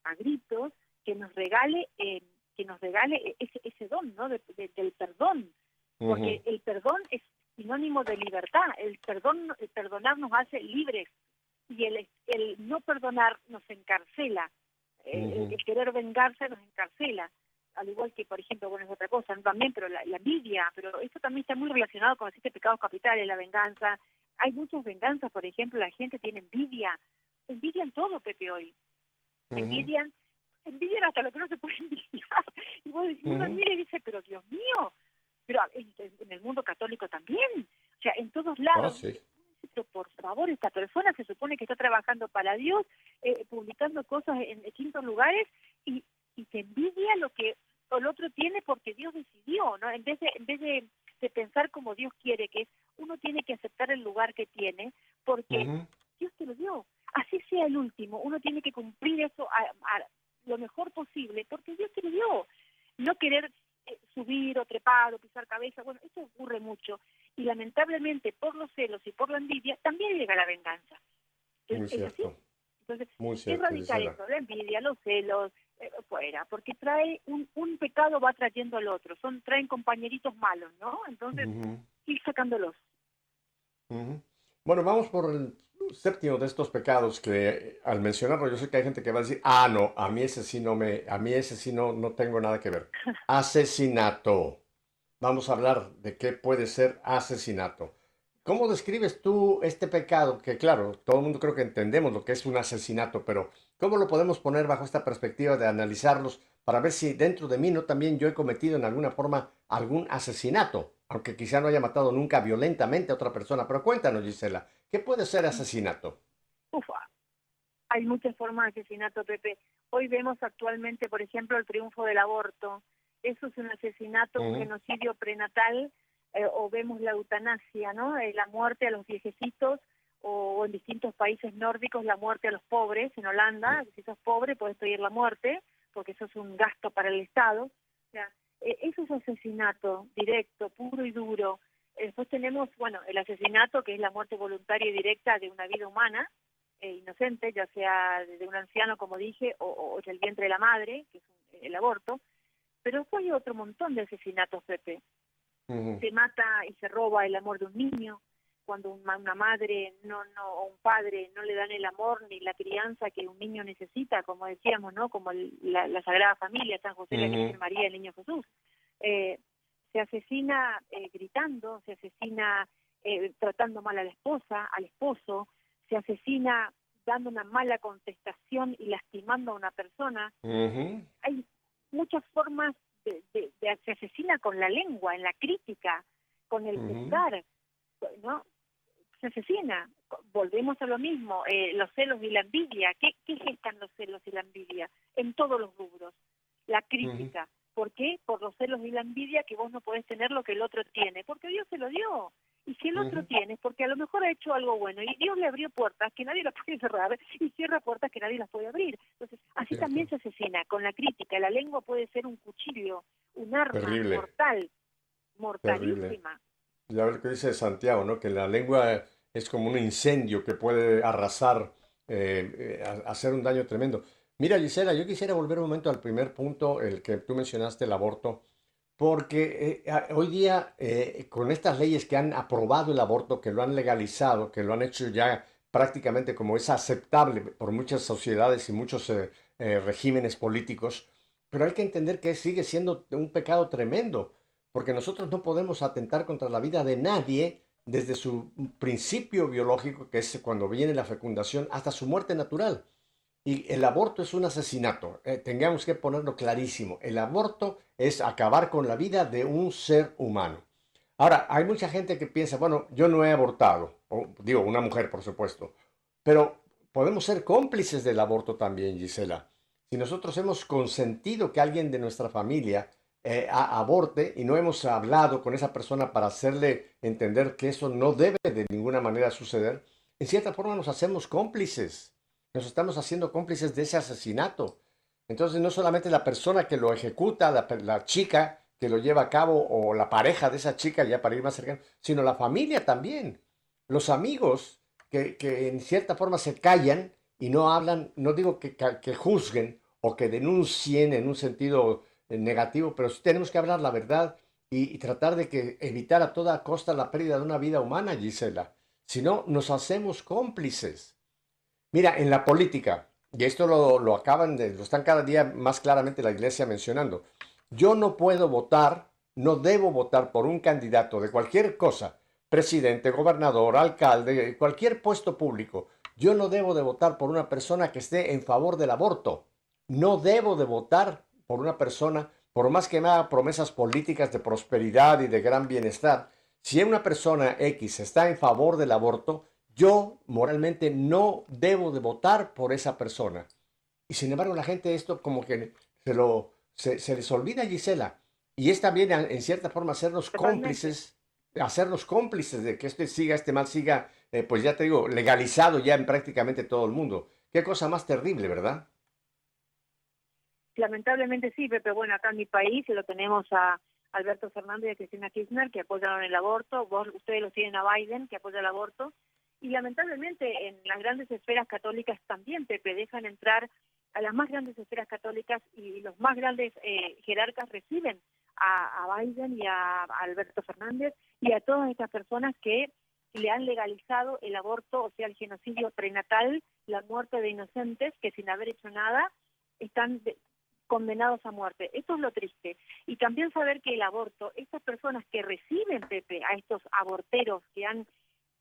Speaker 2: a gritos que nos regale eh, que nos regale ese, ese don no del perdón. Porque el perdón es sinónimo de libertad. El perdón el perdonar nos hace libres. Y el el no perdonar nos encarcela. El, querer vengarse nos encarcela. Al igual que por ejemplo bueno es otra cosa también pero la, envidia pero eso también está muy relacionado con siete pecados capitales la venganza. Hay muchas venganzas por ejemplo la gente tiene envidia. Envidian todo Pepe hoy envidian, envidian hasta lo que no se puede envidiar. Y vos decís, uno mira y dice, pero Dios mío, pero en, el mundo católico también, o sea, en todos lados. Oh, pero por favor, esta persona se supone que está trabajando para Dios, eh, publicando cosas en distintos lugares y, y te envidia lo que el otro tiene porque Dios decidió, ¿no? En vez de, en vez de, pensar como Dios quiere, que es uno tiene que aceptar el lugar que tiene porque sea el último, uno tiene que cumplir eso a, lo mejor posible, porque Dios te lo dio. No querer eh, subir o trepar o pisar cabeza, bueno, eso ocurre mucho. Y lamentablemente por los celos y por la envidia también llega la venganza.
Speaker 1: Muy cierto.
Speaker 2: Entonces, Muy cierto, radical eso, la envidia, los celos, eh, fuera, porque trae un, un pecado va trayendo al otro, son traen compañeritos malos, ¿no? Entonces, ir sacándolos.
Speaker 1: Bueno, vamos por el séptimo de estos pecados que al mencionarlo yo sé que hay gente que va a decir, ah, no, a mí ese sí no me, a mí ese sí no, no tengo nada que ver. Asesinato. Vamos a hablar de qué puede ser asesinato. ¿Cómo describes tú este pecado? Que claro, todo el mundo creo que entendemos lo que es un asesinato, pero ¿cómo lo podemos poner bajo esta perspectiva de analizarlos para ver si dentro de mí no también yo he cometido en alguna forma algún asesinato? Aunque quizá no haya matado nunca violentamente a otra persona. Pero cuéntanos, Gisela, ¿qué puede ser asesinato?
Speaker 2: Ufa, hay muchas formas de asesinato, Pepe. Hoy vemos actualmente, por ejemplo, el triunfo del aborto. Eso es un asesinato, un genocidio prenatal eh, o vemos la eutanasia, ¿no? Eh, la muerte a los viejecitos o en distintos países nórdicos la muerte a los pobres, en Holanda, si sos pobre puedes pedir la muerte porque eso es un gasto para el Estado. O sea, eh, eso es asesinato directo, puro y duro. Después tenemos, bueno, el asesinato, que es la muerte voluntaria y directa de una vida humana, inocente, ya sea de un anciano, como dije, o, o del vientre de la madre, que es el aborto. Pero después hay otro montón de asesinatos, Pepe se mata y se roba el amor de un niño, cuando una, madre no, no, o un padre no le dan el amor ni la crianza que un niño necesita, como decíamos, ¿no? Como la, Sagrada Familia, San José, la Virgen María, el Niño Jesús. Eh, se asesina eh, gritando, se asesina eh, tratando mal a la esposa, al esposo, se asesina dando una mala contestación y lastimando a una persona. Hay muchas formas de, se asesina con la lengua, en la crítica, con el juzgar, ¿no? Se asesina. Volvemos a lo mismo, eh, los celos y la envidia. ¿Qué, ¿Qué gestan los celos y la envidia? En todos los rubros. La crítica. ¿Por qué? Por los celos y la envidia que vos no podés tener lo que el otro tiene, porque Dios se lo dio. Y si el otro tiene, porque a lo mejor ha hecho algo bueno y Dios le abrió puertas que nadie las puede cerrar y cierra puertas que nadie las puede abrir. Entonces, así también se asesina, con la crítica. La lengua puede ser un cuchillo, un arma mortal, mortalísima.
Speaker 1: Ya ver qué dice Santiago, ¿no? Que la lengua es como un incendio que puede arrasar, eh, eh, hacer un daño tremendo. Mira, Gisela, yo quisiera volver un momento al primer punto, el que tú mencionaste, el aborto porque eh, hoy día eh, con estas leyes que han aprobado el aborto, que lo han legalizado, que lo han hecho ya prácticamente como es aceptable por muchas sociedades y muchos eh, regímenes políticos, pero hay que entender que sigue siendo un pecado tremendo, porque nosotros no podemos atentar contra la vida de nadie desde su principio biológico, que es cuando viene la fecundación, hasta su muerte natural. Y el aborto es un asesinato, eh, tengamos que ponerlo clarísimo. El aborto es acabar con la vida de un ser humano. Ahora, hay mucha gente que piensa, bueno, yo no he abortado, o, digo, una mujer, por supuesto, pero podemos ser cómplices del aborto también, Gisela. Si nosotros hemos consentido que alguien de nuestra familia eh, aborte y no hemos hablado con esa persona para hacerle entender que eso no debe de ninguna manera suceder, en cierta forma nos hacemos cómplices nos estamos haciendo cómplices de ese asesinato. Entonces no solamente la persona que lo ejecuta, la, chica que lo lleva a cabo o la pareja de esa chica, ya para ir más cercano, sino la familia también. Los amigos que, en cierta forma se callan y no hablan, no digo que, juzguen o que denuncien en un sentido eh, negativo, pero sí tenemos que hablar la verdad y, y, tratar de que evitar a toda costa la pérdida de una vida humana, Gisela. Si no, nos hacemos cómplices. Mira, en la política, y esto lo, acaban de, lo están cada día más claramente la iglesia mencionando, yo no puedo votar, no debo votar por un candidato de cualquier cosa, presidente, gobernador, alcalde, cualquier puesto público. Yo no debo de votar por una persona que esté en favor del aborto. No debo de votar por una persona, por más que me haga promesas políticas de prosperidad y de gran bienestar. Si una persona X está en favor del aborto, yo moralmente no debo de votar por esa persona. Y sin embargo la gente esto como que se, lo, se, les olvida, Gisela. Y es también en cierta forma hacernos cómplices, hacernos cómplices de que este siga, este mal siga, eh, pues ya te digo, legalizado ya en prácticamente todo el mundo. Qué cosa más terrible, ¿verdad?
Speaker 2: Lamentablemente sí, Pepe. Bueno, acá en mi país lo tenemos a Alberto Fernández y a Cristina Kirchner que apoyaron el aborto. Vos, ustedes lo tienen a Biden que apoya el aborto y lamentablemente en las grandes esferas católicas también, Pepe, dejan entrar a las más grandes esferas católicas y los más grandes eh, jerarcas reciben a, Biden y a, Alberto Fernández y a todas estas personas que le han legalizado el aborto, o sea, el genocidio prenatal, la muerte de inocentes que sin haber hecho nada están condenados a muerte. Eso es lo triste. Y también saber que el aborto, estas personas que reciben, Pepe, a estos aborteros que han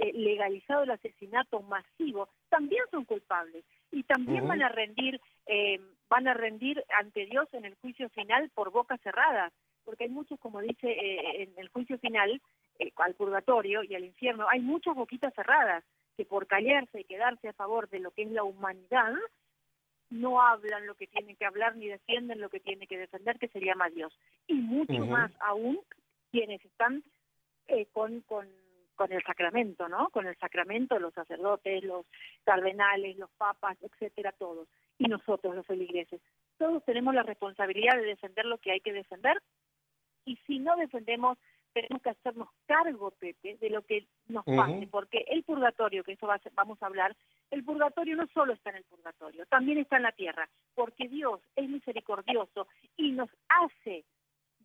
Speaker 2: eh, legalizado el asesinato masivo, también son culpables. Y también van a rendir eh, van a rendir ante Dios en el juicio final por boca cerrada, porque hay muchos, como dice eh, en el juicio final, al purgatorio y al infierno, hay muchas boquitas cerradas que por callarse y quedarse a favor de lo que es la humanidad, no hablan lo que tienen que hablar ni defienden lo que tienen que defender, que se llama Dios. Y mucho más aún quienes están con, con con el sacramento, ¿no? Con el sacramento, los sacerdotes, los cardenales, los papas, etcétera, todos. Y nosotros, los feligreses. Todos tenemos la responsabilidad de defender lo que hay que defender. Y si no defendemos, tenemos que hacernos cargo, Pepe, de lo que nos pase. Porque el purgatorio, que eso va vamos a hablar, el purgatorio no solo está en el purgatorio, también está en la tierra. Porque Dios es misericordioso y nos hace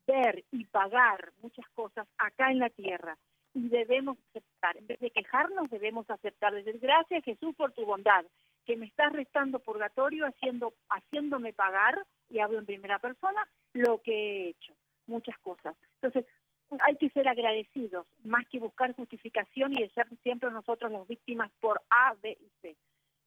Speaker 2: ver y pagar muchas cosas acá en la tierra y debemos aceptar. En vez de quejarnos, debemos aceptar. Decir, gracias Jesús por tu bondad, que me estás restando purgatorio, haciendo, haciéndome pagar, y hablo en primera persona, lo que he hecho. Muchas cosas. Entonces, hay que ser agradecidos, más que buscar justificación y de ser siempre nosotros las víctimas por A, B y C.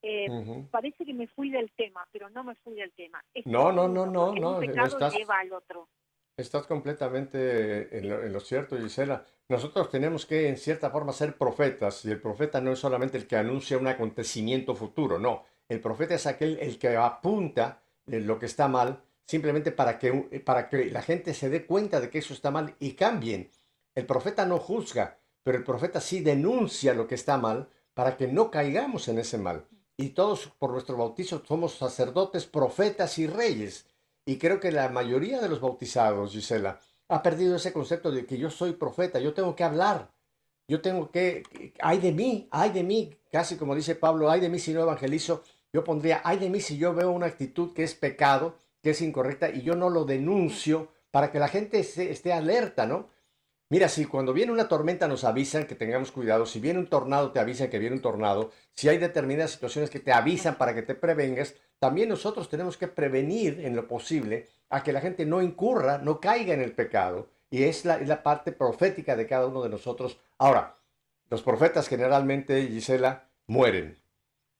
Speaker 2: Eh, parece que me fui del tema, pero no me fui del tema.
Speaker 1: no, no, no, no, no.
Speaker 2: Un pecado lleva al otro.
Speaker 1: Estás completamente en lo, cierto, Gisela. Nosotros tenemos que, en cierta forma, ser profetas. Y el profeta no es solamente el que anuncia un acontecimiento futuro, no. El profeta es aquel el que apunta lo que está mal, simplemente para que, para que la gente se dé cuenta de que eso está mal y cambien. El profeta no juzga, pero el profeta sí denuncia lo que está mal para que no caigamos en ese mal. Y todos por nuestro bautizo somos sacerdotes, profetas y reyes. Y creo que la mayoría de los bautizados, Gisela, ha perdido ese concepto de que yo soy profeta, yo tengo que hablar, yo tengo que, ay de mí, ay de mí, casi como dice Pablo, ay de mí si no evangelizo, yo pondría, ay de mí si yo veo una actitud que es pecado, que es incorrecta y yo no lo denuncio para que la gente esté alerta, ¿no? Mira, si cuando viene una tormenta nos avisan que tengamos cuidado, si viene un tornado te avisan que viene un tornado, si hay determinadas situaciones que te avisan para que te prevengas, también nosotros tenemos que prevenir en lo posible a que la gente no incurra, no caiga en el pecado. Y es la, la parte profética de cada uno de nosotros. Ahora, los profetas generalmente, Gisela, mueren.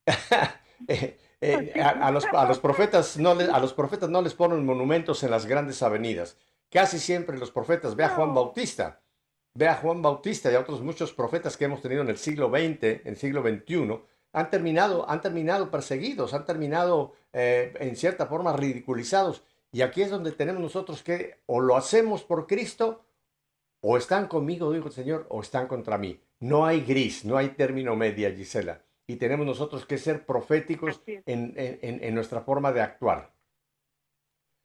Speaker 1: Eh, eh, a, los, a, los, profetas no a los profetas no les ponen monumentos en las grandes avenidas. Casi siempre los profetas, ve a Juan Bautista, ve a Juan Bautista y a otros muchos profetas que hemos tenido en el siglo XX, en el siglo XXI, han terminado, han terminado perseguidos, han terminado eh, en cierta forma ridiculizados. Y aquí es donde tenemos nosotros que o lo hacemos por Cristo, o están conmigo, dijo el Señor, o están contra mí. No hay gris, no hay término media, Gisela. Y tenemos nosotros que ser proféticos en, en nuestra forma de actuar.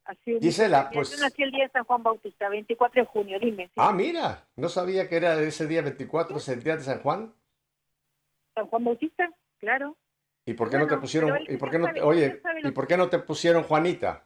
Speaker 2: Así Gisela, pues... Yo nací el día de San Juan Bautista, 24 de junio, dime.
Speaker 1: Ah, mira, no sabía que era ese día 24, el día de San Juan.
Speaker 2: San Juan Bautista, claro.
Speaker 1: ¿Y por qué no te pusieron, y por qué no, oye, ¿y por qué no te pusieron Juanita?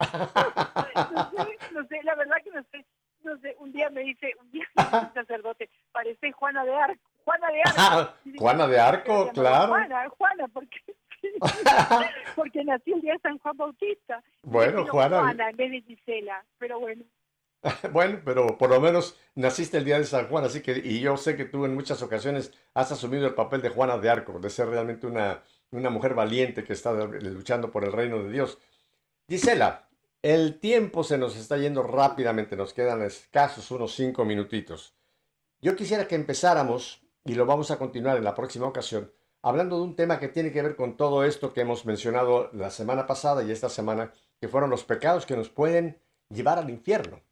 Speaker 2: No, sé, no sé, la verdad que no sé, no sé, un día me dice, un día me dice un sacerdote, parece Juana de Arco, Juana de Arco.
Speaker 1: Juana de Arco, claro.
Speaker 2: Juana, Juana, porque porque nació el día de San Juan Bautista.
Speaker 1: Bueno, Juana.
Speaker 2: Juana en vez de Gisela, pero bueno.
Speaker 1: bueno, pero por lo menos naciste el día de San Juan, así que, y yo sé que tú en muchas ocasiones has asumido el papel de Juana de Arco, de ser realmente una, una mujer valiente que está luchando por el reino de Dios. Gisela, el tiempo se nos está yendo rápidamente, nos quedan escasos unos cinco minutitos. Yo quisiera que empezáramos, y lo vamos a continuar en la próxima ocasión, hablando de un tema que tiene que ver con todo esto que hemos mencionado la semana pasada y esta semana, que fueron los pecados que nos pueden llevar al infierno.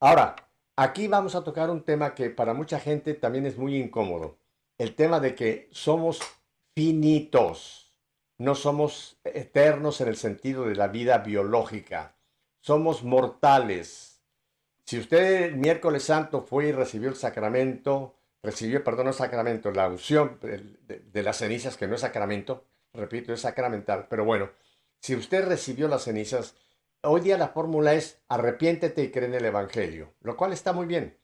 Speaker 1: Ahora, aquí vamos a tocar un tema que para mucha gente también es muy incómodo, el tema de que somos finitos, no somos eternos en el sentido de la vida biológica, somos mortales. Si usted el miércoles santo fue y recibió el sacramento, recibió, perdón, el sacramento, la unción de, las cenizas, que no es sacramento, repito, es sacramental, pero bueno, si usted recibió las cenizas, hoy día la fórmula es arrepiéntete y cree en el Evangelio, lo cual está muy bien.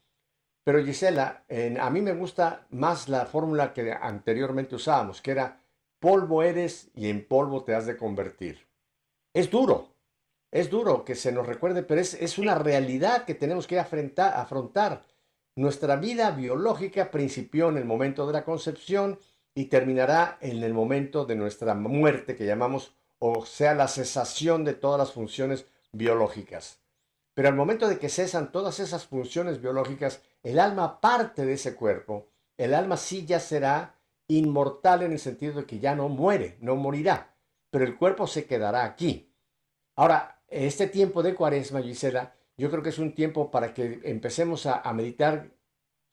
Speaker 1: Pero Gisela, a mí me gusta más la fórmula que anteriormente usábamos, que era polvo eres y en polvo te has de convertir. Es duro, es duro que se nos recuerde, pero es, una realidad que tenemos que afrontar. Nuestra vida biológica principió en el momento de la concepción y terminará en el momento de nuestra muerte, que llamamos, o sea, la cesación de todas las funciones biológicas. Pero al momento de que cesan todas esas funciones biológicas, el alma parte de ese cuerpo, el alma sí ya será inmortal en el sentido de que ya no muere, no morirá, pero el cuerpo se quedará aquí. Ahora, este tiempo de cuaresma, Gisela, yo creo que es un tiempo para que empecemos a, a meditar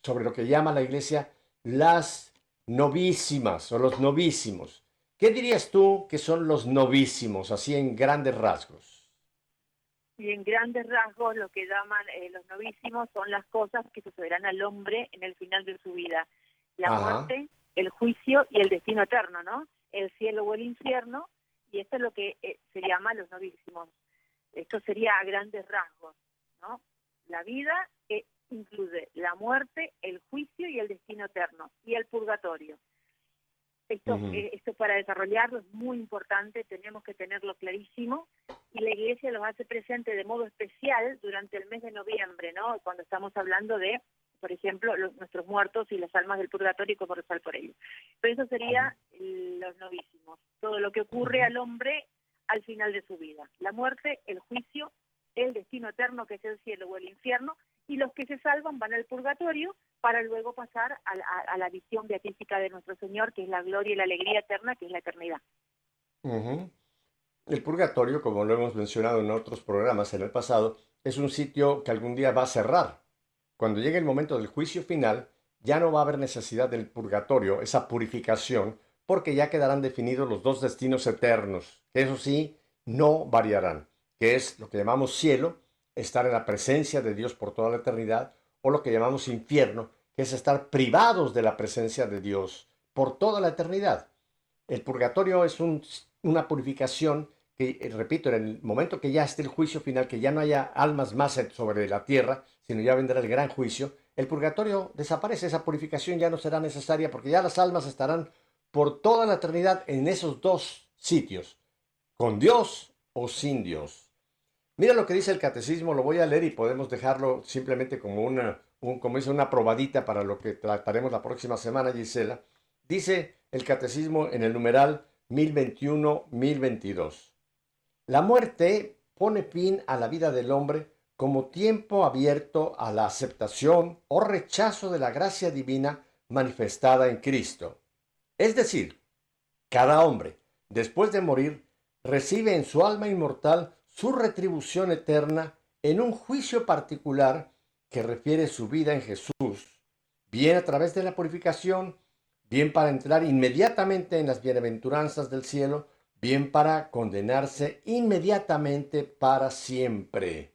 Speaker 1: sobre lo que llama la iglesia las novísimas o los novísimos. ¿Qué dirías tú que son los novísimos, así en grandes rasgos?
Speaker 2: Y en grandes rasgos lo que llaman eh, los novísimos son las cosas que sucederán al hombre en el final de su vida. La muerte, el juicio y el destino eterno, ¿no? El cielo o el infierno, y esto es lo que eh, se llama los novísimos. Esto sería a grandes rasgos, ¿no? La vida que incluye la muerte, el juicio y el destino eterno, y el purgatorio. Esto, eh, esto para desarrollarlo es muy importante, tenemos que tenerlo clarísimo y la Iglesia lo hace presente de modo especial durante el mes de noviembre, ¿no? Cuando estamos hablando de por ejemplo, los, nuestros muertos y las almas del purgatorio y cómo rezar por ellos. Pero eso sería los novísimos, todo lo que ocurre al hombre al final de su vida, la muerte, el juicio, el destino eterno que es el cielo o el infierno, y los que se salvan van al purgatorio para luego pasar a, la visión beatífica de nuestro Señor, que es la gloria y la alegría eterna, que es la eternidad.
Speaker 1: El purgatorio, como lo hemos mencionado en otros programas en el pasado, es un sitio que algún día va a cerrar cuando llegue el momento del juicio final, ya no va a haber necesidad del purgatorio, esa purificación, porque ya quedarán definidos los dos destinos eternos, eso sí, no variarán, que es lo que llamamos cielo, estar en la presencia de Dios por toda la eternidad, o lo que llamamos infierno, que es estar privados de la presencia de Dios por toda la eternidad. El purgatorio es una purificación que, eh, repito, en el momento que ya esté el juicio final, que ya no haya almas más sobre la tierra, sino ya vendrá el gran juicio, el purgatorio desaparece, esa purificación ya no será necesaria porque ya las almas estarán por toda la eternidad en esos dos sitios, con Dios o sin Dios. Mira lo que dice el catecismo, lo voy a leer y podemos dejarlo simplemente como una, como dice, una probadita para lo que trataremos la próxima semana, Gisela. Dice el catecismo en el numeral 1021-1022. La muerte pone fin a la vida del hombre como tiempo abierto a la aceptación o rechazo de la gracia divina manifestada en Cristo. Es decir, cada hombre, después de morir, recibe en su alma inmortal su retribución eterna en un juicio particular que refiere su vida en Jesús, bien a través de la purificación, bien para entrar inmediatamente en las bienaventuranzas del cielo, bien para condenarse inmediatamente para siempre.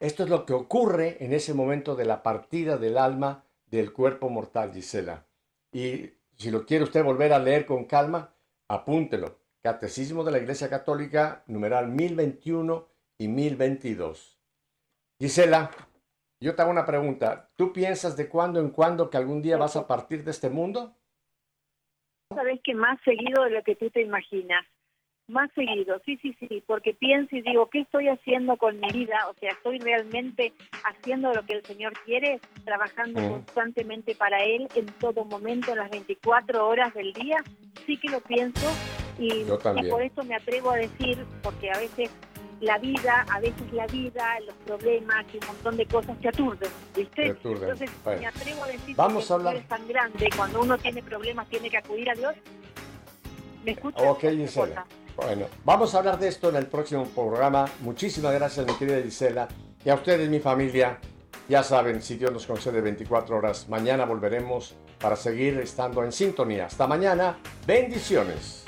Speaker 1: Esto es lo que ocurre en ese momento de la partida del alma del cuerpo mortal, Gisela. Y si lo quiere usted volver a leer con calma, apúntelo. Catecismo de la Iglesia Católica, numeral 1021 y 1022. Gisela, yo te hago una pregunta. ¿Tú piensas de cuando en cuando que algún día vas a partir de este mundo?
Speaker 2: Sabes que más seguido de lo que tú te imaginas. Más seguido, sí, sí, sí, porque pienso y digo, ¿qué estoy haciendo con mi vida? O sea, ¿estoy realmente haciendo lo que el Señor quiere? Trabajando constantemente para Él en todo momento, en las 24 horas del día. Sí que lo pienso y, y por eso me atrevo a decir, porque a veces la vida, a veces la vida, los problemas y un montón de cosas te aturden, ¿viste? Entonces me atrevo a decir
Speaker 1: Vamos
Speaker 2: que
Speaker 1: a hablar.
Speaker 2: es tan grande, cuando uno tiene problemas tiene que acudir a Dios. ¿Me escuchas?
Speaker 1: Ok, Gisela. Bueno, vamos a hablar de esto en el próximo programa. Muchísimas gracias, mi querida Gisela. Y a ustedes, mi familia, ya saben, si Dios nos concede 24 horas, mañana volveremos para seguir estando en sintonía. Hasta mañana. Bendiciones.